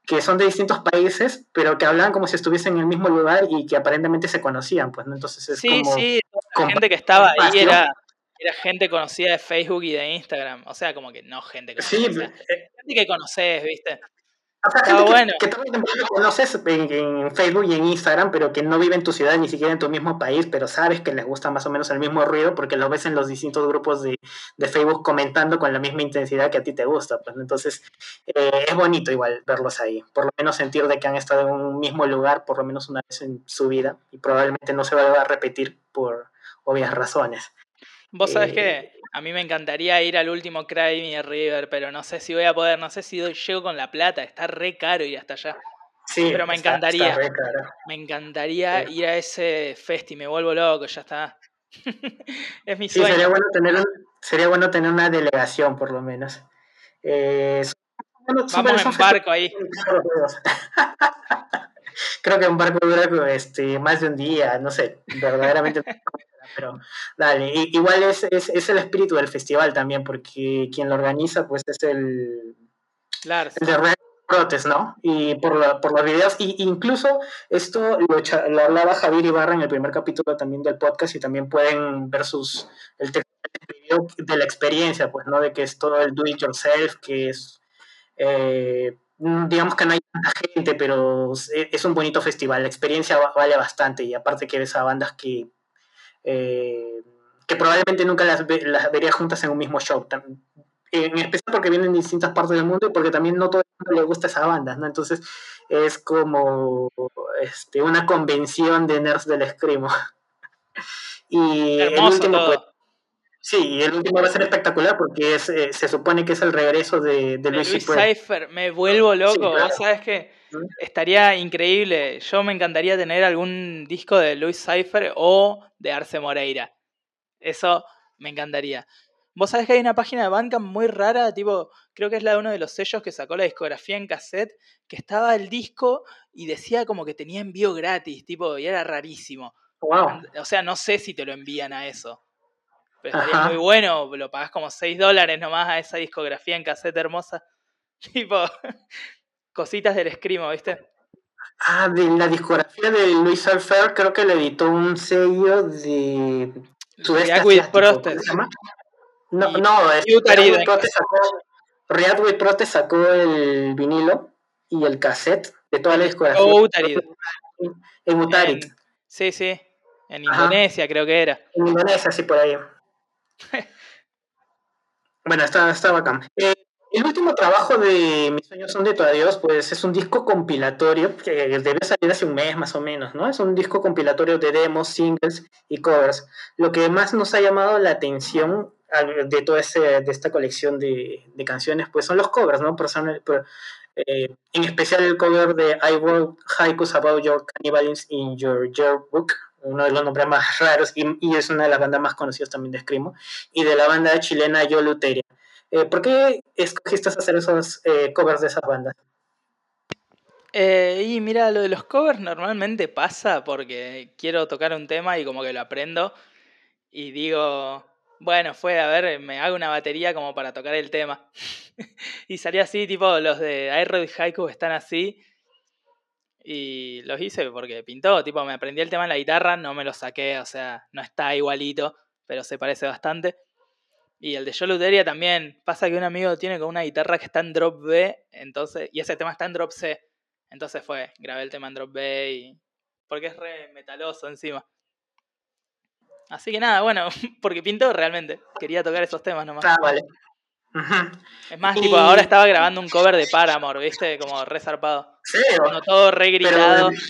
que son de distintos países, pero que hablaban como si estuviesen en el mismo lugar y que aparentemente se conocían, pues, ¿no? Entonces es sí, Sí, la gente que estaba ahí era, era gente conocida de Facebook y de Instagram, o sea, como que no gente conocida, sí, eh, gente que conoces, ¿viste? O sea, gente bueno. que, que conoces en, Facebook y en Instagram, pero que no vive en tu ciudad, ni siquiera en tu mismo país, pero sabes que les gusta más o menos el mismo ruido porque lo ves en los distintos grupos de, de Facebook comentando con la misma intensidad que a ti te gusta. Pues entonces eh, es bonito igual verlos ahí, por lo menos sentir de que han estado en un mismo lugar por lo menos una vez en su vida y probablemente no se va a repetir por obvias razones. Vos sabés eh, que a mí me encantaría ir al último Cry River, pero no sé si voy a poder, no sé si llego con la plata, está re caro ir hasta allá. Sí, pero me encantaría. me encantaría ir a ese festi, me vuelvo loco, ya está. (laughs) es mi sueño. sería bueno tener, sería bueno tener una delegación, por lo menos. Eh, Vamos en barco ahí. (laughs) Creo que un barco dura este, más de un día, no sé, verdaderamente (laughs) pero dale, igual es, es, el espíritu del festival también, porque quien lo organiza pues es el, el de Red Protest, ¿no? Y por, por los videos, y incluso esto lo, hablaba Javier Ibarra en el primer capítulo también del podcast y también pueden ver sus, el texto de la experiencia, pues, ¿no? De que es todo el do it yourself, que es... Eh, digamos que no hay tanta gente, pero es un bonito festival. La experiencia vale bastante y aparte que ves a bandas que eh, que probablemente nunca las, las, vería juntas en un mismo show. En especial porque vienen de distintas partes del mundo y porque también no todo el mundo le gusta esa banda, ¿no? Entonces es como este, una convención de nerds del escrimo. (laughs) y el último, pues, sí, el último va a ser espectacular porque es, eh, se supone que es el regreso de, de, Luis Cypher. Me vuelvo loco, sabes que estaría increíble. Yo me encantaría tener algún disco de Luis Cypher o de Arce Moreira. Eso me encantaría. Vos sabés que hay una página de Bandcamp muy rara, tipo, creo que es la de uno de los sellos que sacó la discografía en cassette, que estaba el disco y decía como que tenía envío gratis, tipo, y era rarísimo. O sea, no sé si te lo envían a eso. Pero estaría muy bueno, lo pagás como 6 dólares nomás a esa discografía en cassette hermosa. (laughs) Tipo, cositas del escrimo, ¿viste? Ah, de la discografía de Luis Alfer, creo que le editó un sello de. React Protest. No, no, es React with Protest sacó el vinilo y el cassette de toda la discografía. Oh, En Utarit. sí, sí. En Indonesia creo que era. En Indonesia, sí, por ahí. (laughs) bueno, está, está bacán. Eh, el último trabajo de Mis sueños son de tu adiós, pues es un disco compilatorio que debe salir hace un mes más o menos, ¿no? Es un disco compilatorio de demos, singles y covers. Lo que más nos ha llamado la atención de toda de esta colección de, canciones, pues son los covers, ¿no? Eh, en especial el cover de I Wrote Haikus About Your Cannibalism in Your Yearbook, uno de los nombres más raros y, y, es una de las bandas más conocidas también de Screamo, y de la banda chilena Yo Luteria. Eh, ¿Por qué escogiste hacer esos eh, covers de esas bandas? Eh, y mira, lo de los covers normalmente pasa porque quiero tocar un tema y como que lo aprendo y digo, bueno, fue a ver, me hago una batería como para tocar el tema. (laughs) y salía así, tipo, los de Aero y Haiku están así. Y los hice porque pintó, tipo, me aprendí el tema en la guitarra, no me lo saqué, o sea, no está igualito, pero se parece bastante. Y el de Yo también. Pasa que un amigo tiene con una guitarra que está en drop B, entonces, y ese tema está en drop C. Entonces fue, grabé el tema en drop B y. Porque es re metaloso encima. Así que nada, bueno, (laughs) porque pintó realmente. Quería tocar esos temas nomás. Ah, vale. Es más, tipo, ahora estaba grabando un cover de Paramore, ¿viste? Como re zarpado. Sí, Como todo re gritado. (laughs)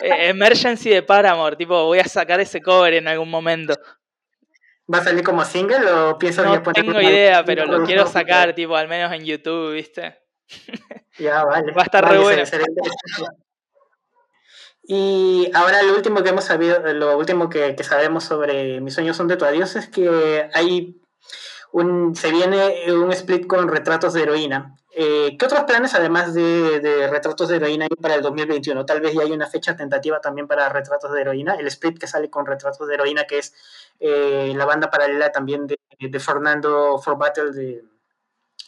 Eh, emergency de Paramore, tipo, voy a sacar ese cover en algún momento. ¿Va a salir como single o piensas no tengo idea, pero lo quiero sacar, tipo, al menos en YouTube, ¿viste? Ya, vale. Va a estar re bueno. Y ahora lo último que hemos sabido, lo último que, sabemos sobre Mis sueños son de tu adiós es que hay un, se viene un split con retratos de heroína. Eh, ¿Qué otros planes, además de, Retratos de Heroína, hay para el 2021? Tal vez ya hay una fecha tentativa también para Retratos de Heroína, el split que sale con Retratos de Heroína, que es eh, la banda paralela también de, Fernando For Battle,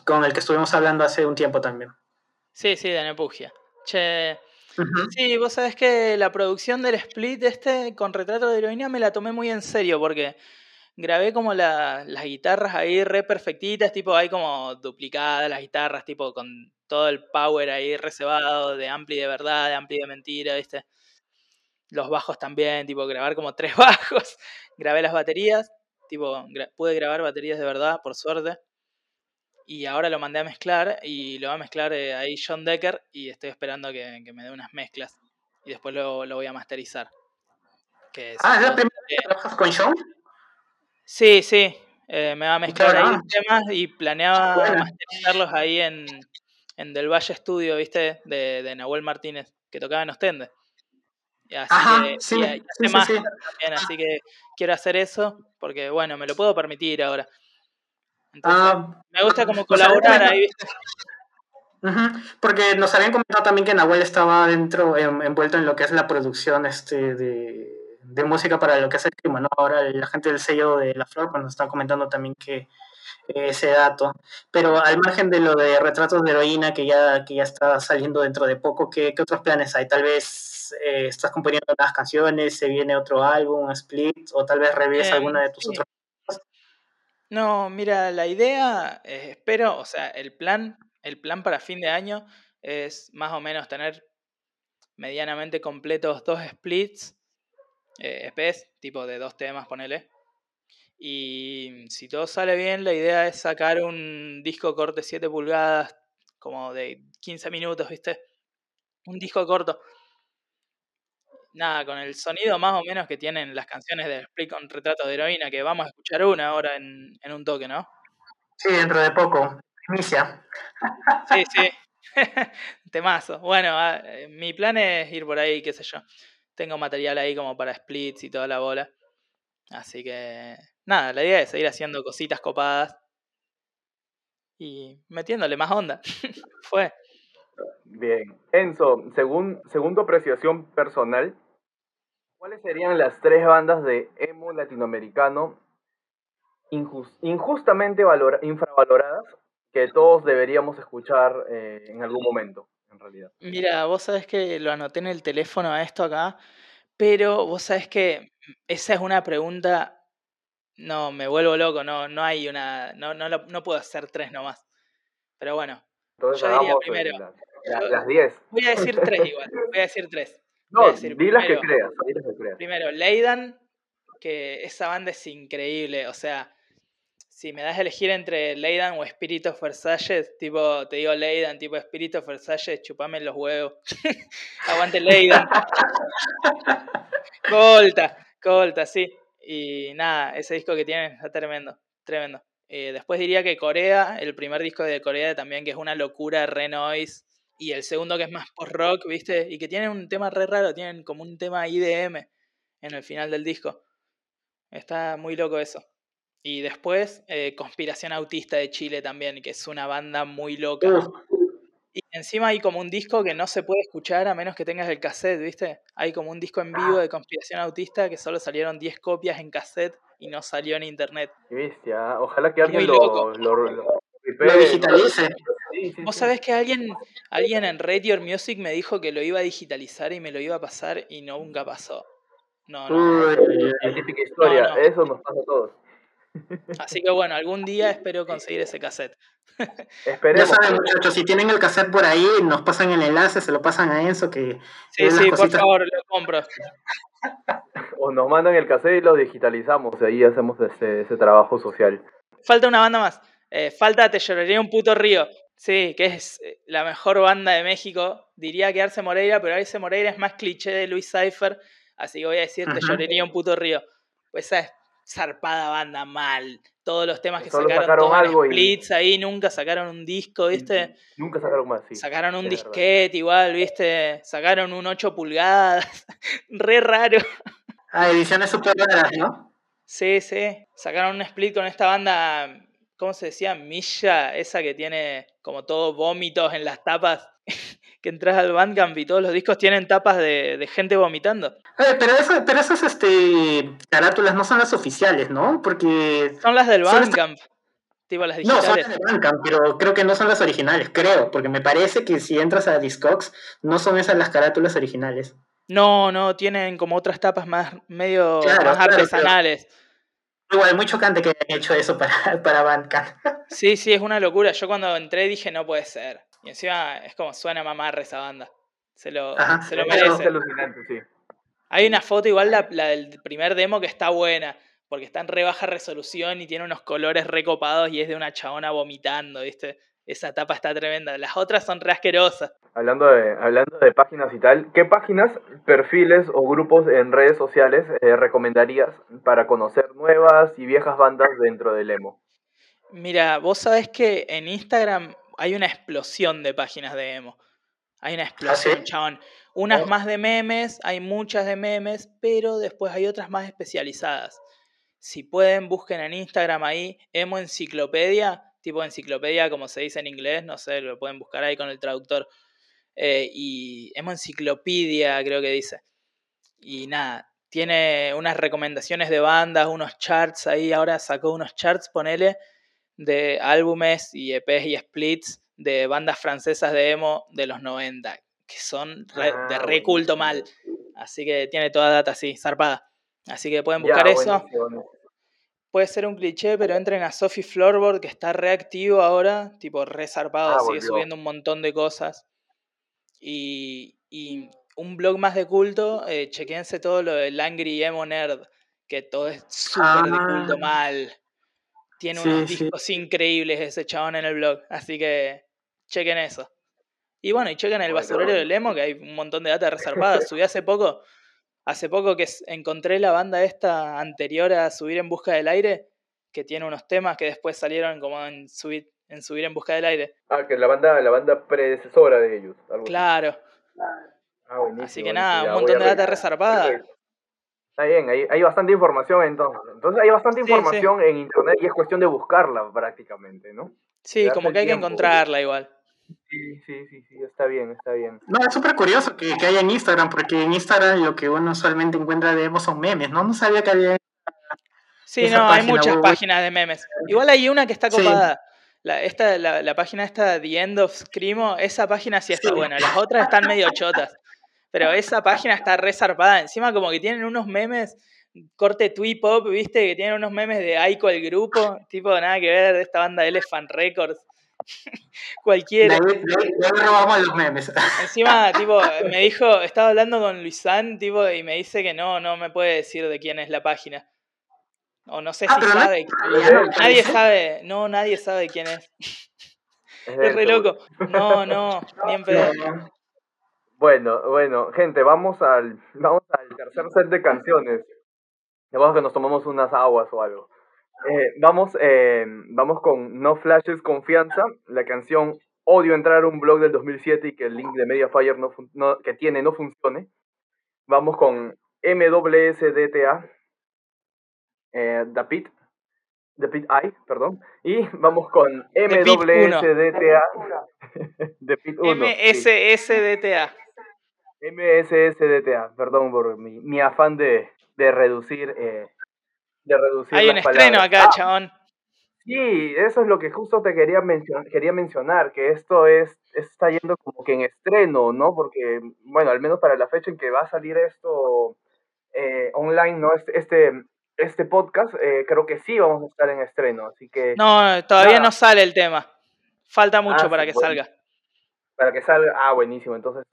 con el que estuvimos hablando hace un tiempo también. Sí, sí, de Nepugia. Che, Sí, vos sabés que la producción del split este con retrato de heroína me la tomé muy en serio porque grabé como las guitarras ahí re perfectitas, tipo ahí como duplicadas las guitarras, tipo con todo el power ahí reservado de ampli de verdad, de ampli de mentira, ¿viste? Los bajos también, tipo grabar como tres (laughs) bajos. Grabé las baterías, tipo pude grabar baterías de verdad, por suerte y ahora lo mandé a mezclar y lo va a mezclar eh, ahí John Decker y estoy esperando que, me dé unas mezclas y después lo, lo voy a masterizar. ah, ¿es la primera vez que trabajas con John? Sí, sí, eh, me va a mezclar ahí temas y planeaba masterizarlos ahí en, en Del Valle Studio, ¿viste? De, de Nahuel Martínez, que tocaba en Ostende. Así que, sí, sí, sí, así que quiero hacer eso porque, bueno, me lo puedo permitir ahora. Ah, me gusta como colaborar ahí, Porque nos habían comentado también que Nahuel estaba dentro, envuelto en lo que es la producción este, de, música para lo que es el clima, ¿no? Ahora la gente del sello de La Flor, cuando está comentando también que ese dato. Pero al margen de lo de retratos de heroína que ya, que ya está saliendo dentro de poco, ¿qué, otros planes hay? Tal vez eh, estás componiendo unas canciones, se viene otro álbum, un split, o tal vez revives eh, alguna de tus otras no, mira, la idea, eh, espero, o sea, el plan, el plan para fin de año es más o menos tener medianamente completos dos splits, eh, EPs, tipo de dos temas, ponele. Y si todo sale bien, la idea es sacar un disco corte 7 pulgadas, como de 15 minutos, ¿viste? Un disco corto nada, con el sonido más o menos que tienen las canciones de Split con Retrato de Heroína, que vamos a escuchar una ahora en, un toque, ¿no? Sí, dentro de poco. Inicia. Sí, sí. (laughs) Temazo. Bueno, ah, eh, mi plan es ir por ahí, qué sé yo. Tengo material ahí como para splits y toda la bola. Así que, nada, la idea es seguir haciendo cositas copadas y metiéndole más onda. (laughs) Fue. Bien. Enzo, según, según tu apreciación personal, ¿Cuáles serían las tres bandas de emo latinoamericano injustamente infravaloradas que todos deberíamos escuchar eh, en algún momento, en realidad? Mira, vos sabés que lo anoté en el teléfono a esto acá, pero vos sabés que esa es una pregunta, no, me vuelvo loco, no, no hay una, no, no, no puedo hacer tres nomás. Pero bueno, yo diría primero. las diez. Voy a decir tres igual, voy a decir tres. No, di primero, que creas, Primero, Leidan, que esa banda es increíble. O sea, si me das a elegir entre Leidan o Spirit of Versailles, tipo, te digo Leidan, tipo Spirit of Versailles, chupame los huevos. (laughs) Aguante Leidan. (laughs) colta, colta, sí. Y nada, ese disco que tienen está tremendo, tremendo. Eh, después diría que Corea, el primer disco de Corea también, que es una locura, re noise y el segundo que es más post-rock, ¿viste? Y que tienen un tema re raro, tienen como un tema IDM en el final del disco. Está muy loco eso. Y después, eh, Conspiración Autista de Chile también, que es una banda muy loca. Y encima hay como un disco que no se puede escuchar a menos que tengas el cassette, ¿viste? Hay como un disco en vivo de Conspiración Autista que solo salieron 10 copias en cassette y no salió en internet. Bestia. Ojalá que alguien lo, lo, digitalice. Vos sabés que alguien, alguien en Radio Music me dijo que lo iba a digitalizar y me lo iba a pasar y nunca pasó. No, no. la típica historia, eso nos pasa a todos. Así que bueno, algún día espero conseguir ese cassette. (laughs) Esperemos. Ya saben, muchachos, si tienen el cassette por ahí, nos pasan el enlace, se lo pasan a Enzo que. Sí, sí, por favor, lo compro. (laughs) O nos mandan el cassette y lo digitalizamos, y ahí hacemos ese, ese trabajo social. Falta una banda más. Eh, falta Te lloraría un puto río. Sí, que es eh, la mejor banda de México. Diría que Arce Moreira, pero Arce Moreira es más cliché de Luis Cypher. Así que voy a decir Te lloraría un puto río. Pues esa es zarpada banda mal. Todos los temas que sacaron, sacaron todos splits ahí, nunca sacaron un disco, ¿viste? Nunca sacaron más, sí. Sacaron un disquete igual, ¿viste? Sacaron un 8 pulgadas. (laughs) Re raro. Ah, ediciones super raras, ¿no? Sí, sí. Sacaron un split con esta banda ¿cómo se decía? Milla, esa que tiene como todo vómitos en las tapas. Que entras al Bandcamp y todos los discos tienen tapas de, gente vomitando. Eh, pero, eso, pero esas este, carátulas no son las oficiales, ¿no? Porque... Son las del Bandcamp. Tipo las digitales. No, son las de Bandcamp, pero creo que no son las originales, creo, porque me parece que si entras a Discogs, no son esas las carátulas originales. No, no, tienen como otras tapas más medio más artesanales. igual, muy chocante que hayan hecho eso para, (laughs) para Bandcamp. Sí, sí, es una locura. Yo cuando entré dije, no puede ser. Y encima es como suena mamarre esa banda. Se lo, se lo merece. sí. Hay una foto igual, la, la, del primer demo, que está buena, porque está en re baja resolución y tiene unos colores recopados y es de una chabona vomitando, ¿viste? Esa tapa está tremenda. Las otras son re asquerosas. Hablando de, hablando de páginas y tal, ¿qué páginas, perfiles o grupos en redes sociales eh, recomendarías para conocer nuevas y viejas bandas dentro del emo? Mira, vos sabés que en Instagram hay una explosión de páginas de emo. Hay una ¿Ah, explosión, chabón. Unas oh. más de memes, hay muchas de memes, pero después hay otras más especializadas. Si pueden, busquen en Instagram ahí, emo enciclopedia, tipo enciclopedia como se dice en inglés, no sé, lo pueden buscar ahí con el traductor. Eh, y emo enciclopedia, creo que dice. Y nada, tiene unas recomendaciones de bandas, unos charts ahí, ahora sacó unos charts, ponele, de álbumes y EPs y splits de bandas francesas de emo de los 90, que son de ah, re culto mal. Así que tiene toda data así, zarpada. Así que pueden buscar eso. Puede ser un cliché, pero entren a Sophie Floorboard, que está reactivo ahora, tipo re zarpado, ah, sigue subiendo un montón de cosas. Y, un blog más de culto, eh, chequense todo lo del Angry Emo Nerd, que todo es súper de culto ah. mal. Tiene unos discos increíbles ese chabón en el blog, así que chequen eso. Y bueno, y chequen el basurero del Emo, que hay un montón de data reservada. Subí hace poco, hace poco que encontré la banda esta anterior a Subir en Busca del Aire, que tiene unos temas que después salieron como en Subir en, subir en Busca del Aire. Ah, que la banda, la banda predecesora de ellos. claro. Ah, así que nada, un montón de data reservada. Está bien, hay, hay bastante información entonces. Entonces hay bastante información en internet y es cuestión de buscarla prácticamente, ¿no? Sí, como que hay que encontrarla igual. Sí, sí, sí, sí, está bien, está bien. No, es súper curioso que, que, haya en Instagram, porque en Instagram lo que uno usualmente encuentra de emo son memes, ¿no? No sabía que había... Sí, no, hay muchas páginas de memes. Igual hay una que está copada. La, esta, la, la, página esta, The End of Screamo, esa página sí está buena. Las otras están medio chotas. Pero esa página está re zarpada. Encima como que tienen unos memes, corte tweet pop, viste, que tienen unos memes de Aiko el grupo, tipo nada que ver de esta banda Elephant Records. (laughs) Cualquiera. robamos los memes. (laughs) Encima, tipo, me dijo, estaba hablando con Luisán, tipo, y me dice que no, no me puede decir de quién es la página. O no sé ah, si sabe. nadie sabe, no, nadie sabe quién es. Es, re loco. No, no, ni en pedo. Bueno, bueno, gente, vamos al, (laughs) vamos al tercer set de canciones. Vamos que nos tomamos unas aguas o algo. Eh, vamos, eh, vamos con No Flashes Confianza, la canción Odio entrar a un blog del 2007 y que el link de Mediafire no, no, que tiene no funcione. Vamos con MWSDTA, eh, The Pit, The Pit I, perdón. Y vamos con MWSDTA. The Pit 1. MSSDTA. (laughs) MSSDTA, perdón por mi, mi afán de, de reducir. Eh, de reducir Hay un estreno acá, ah, chabón. Sí, eso es lo que justo te quería, mencionar, quería mencionar, que esto es está yendo como que en estreno, ¿no? Porque, bueno, al menos para la fecha en que va a salir esto eh, online, ¿no? Este, este, este podcast, eh, creo que sí vamos a estar en estreno, así que... No, todavía no sale el tema. Falta mucho ah, para que salga. Para que salga, ah, buenísimo, entonces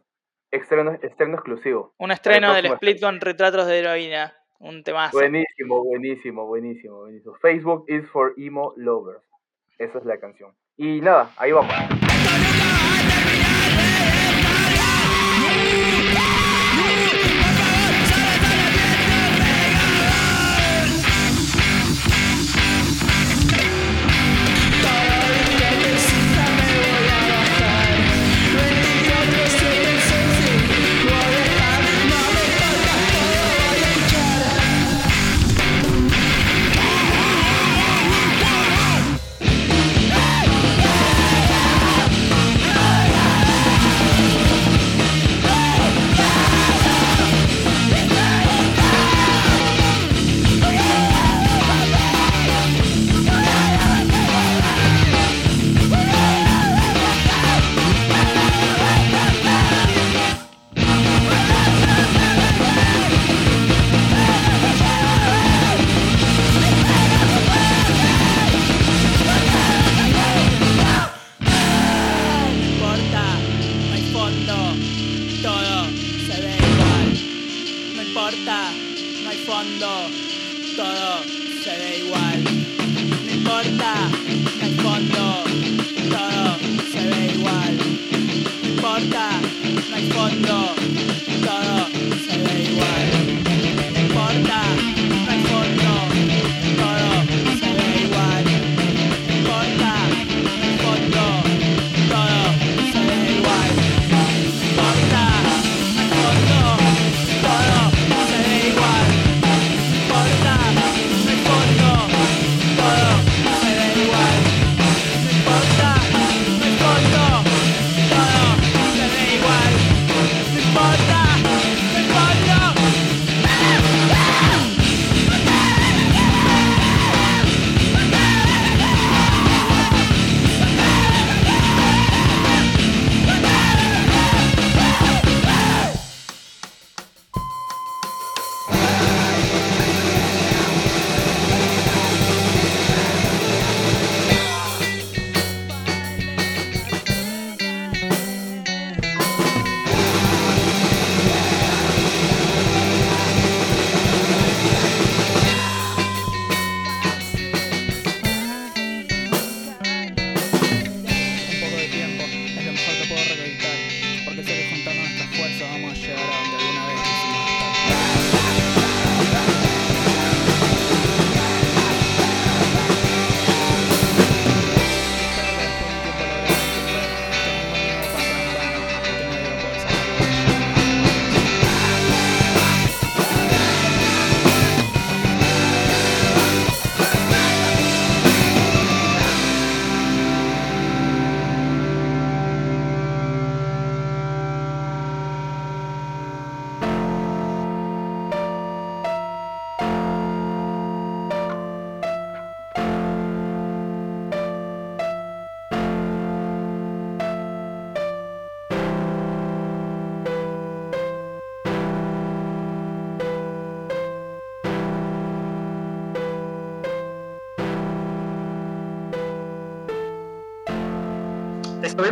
Estreno, estreno exclusivo. Un estreno del split con retratos de heroína. Un temazo. Buenísimo, buenísimo, buenísimo, buenísimo. Facebook is for emo lovers. Esa es la canción. Y nada, ahí vamos.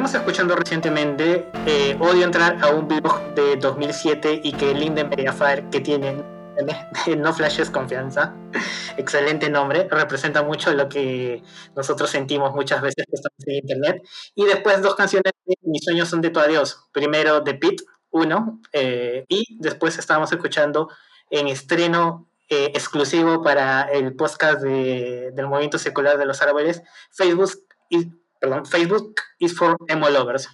Estuvimos escuchando recientemente eh, Odio entrar a un blog de 2007 y que Linden Mediafire, que tiene (laughs) No Flashes Confianza, (laughs) excelente nombre, representa mucho lo que nosotros sentimos muchas veces que estamos en internet. Y después dos canciones de Mis sueños son de tu adiós. Primero de Pit, uno, eh, y después estábamos escuchando en estreno eh, exclusivo para el podcast de- del Movimiento Secular de los Árboles, Facebook is, perdón, Facebook is for Emo Lovers.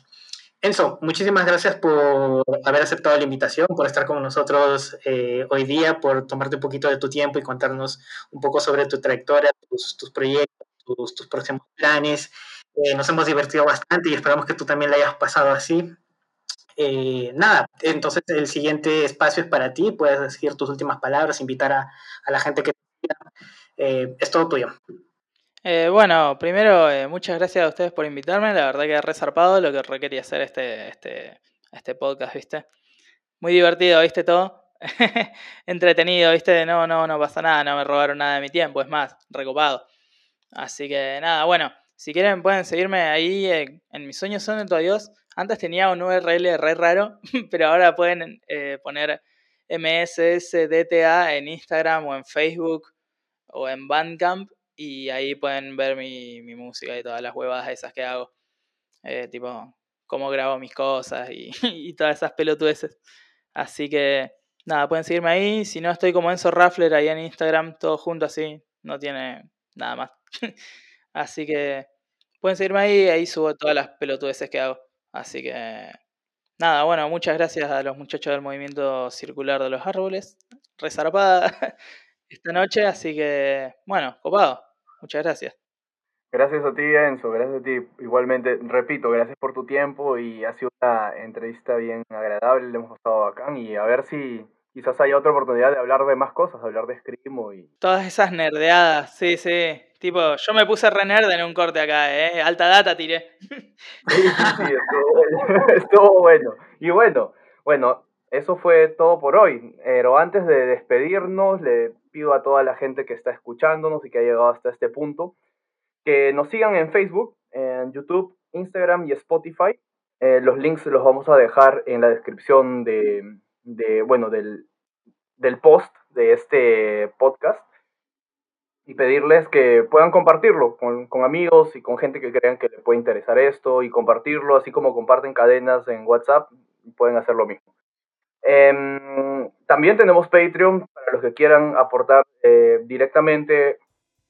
Enzo, muchísimas gracias por haber aceptado la invitación, por estar con nosotros eh, hoy día, por tomarte un poquito de tu tiempo y contarnos un poco sobre tu trayectoria, tus, proyectos, tus, próximos planes. Eh, nos hemos divertido bastante y esperamos que tú también la hayas pasado así. Eh, nada, entonces el siguiente espacio es para ti, puedes decir tus últimas palabras, invitar a, la gente que te. Eh, es todo tuyo. Eh, bueno, primero, eh, muchas gracias a ustedes por invitarme. La verdad que he resarpado lo que requería hacer este, este, este podcast, ¿viste? Muy divertido, ¿viste todo? (laughs) Entretenido, ¿viste? No, no, no pasa nada, no me robaron nada de mi tiempo, es más, recopado. Así que nada, bueno, si quieren pueden seguirme ahí eh, en mis sueños son de tu adiós. Antes tenía un URL re raro, (laughs) pero ahora pueden eh, poner MSSDTA en Instagram o en Facebook o en Bandcamp y ahí pueden ver mi, mi música y todas las huevadas esas que hago. Eh, tipo, cómo grabo mis cosas (laughs) y, todas esas pelotudeces. Así que, nada, pueden seguirme ahí. Si no, estoy como Enzo Raffler ahí en Instagram, todo junto así. No tiene nada más. (laughs) así que, pueden seguirme ahí. Ahí subo todas las pelotudeces que hago. Así que, nada, bueno, muchas gracias a los muchachos del movimiento circular de los árboles. Resarpada (laughs) esta noche, así que, bueno, copado. Muchas gracias. Gracias a ti, Enzo, gracias a ti. Igualmente, repito, gracias por tu tiempo y ha sido una entrevista bien agradable, le hemos pasado bacán y a ver si quizás haya otra oportunidad de hablar de más cosas, hablar de Screamo y... Todas esas nerdeadas, sí, sí. Tipo, yo me puse re nerd en un corte acá, ¿eh? Alta data tiré. Sí, (laughs) sí, sí, estuvo bueno. (laughs) estuvo bueno. Y bueno, bueno, eso fue todo por hoy. Pero antes de despedirnos, le pido a toda la gente que está escuchándonos y que ha llegado hasta este punto, que nos sigan en Facebook, en YouTube, Instagram y Spotify. Eh, los links los vamos a dejar en la descripción de, bueno, del, post de este podcast. y pedirles que puedan compartirlo con, con, amigos y con gente que crean que le puede interesar esto y compartirlo, así como comparten cadenas en WhatsApp, pueden hacer lo mismo. Em, también tenemos Patreon, para los que quieran aportar eh, directamente,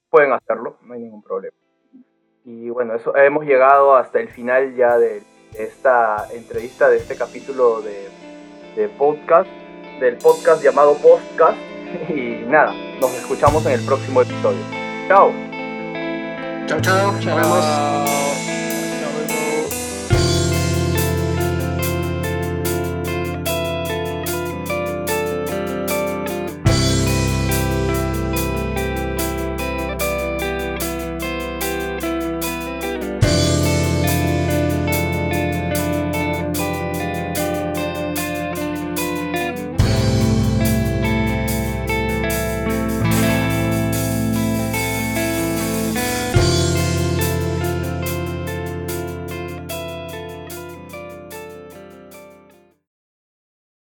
pueden hacerlo, no hay ningún problema. Y bueno, eso hemos llegado hasta el final ya de esta entrevista, de este capítulo de, de podcast, del podcast llamado Podcast. (laughs) Y nada, nos escuchamos en el próximo episodio. Chao. Chao, chao. Nos vemos.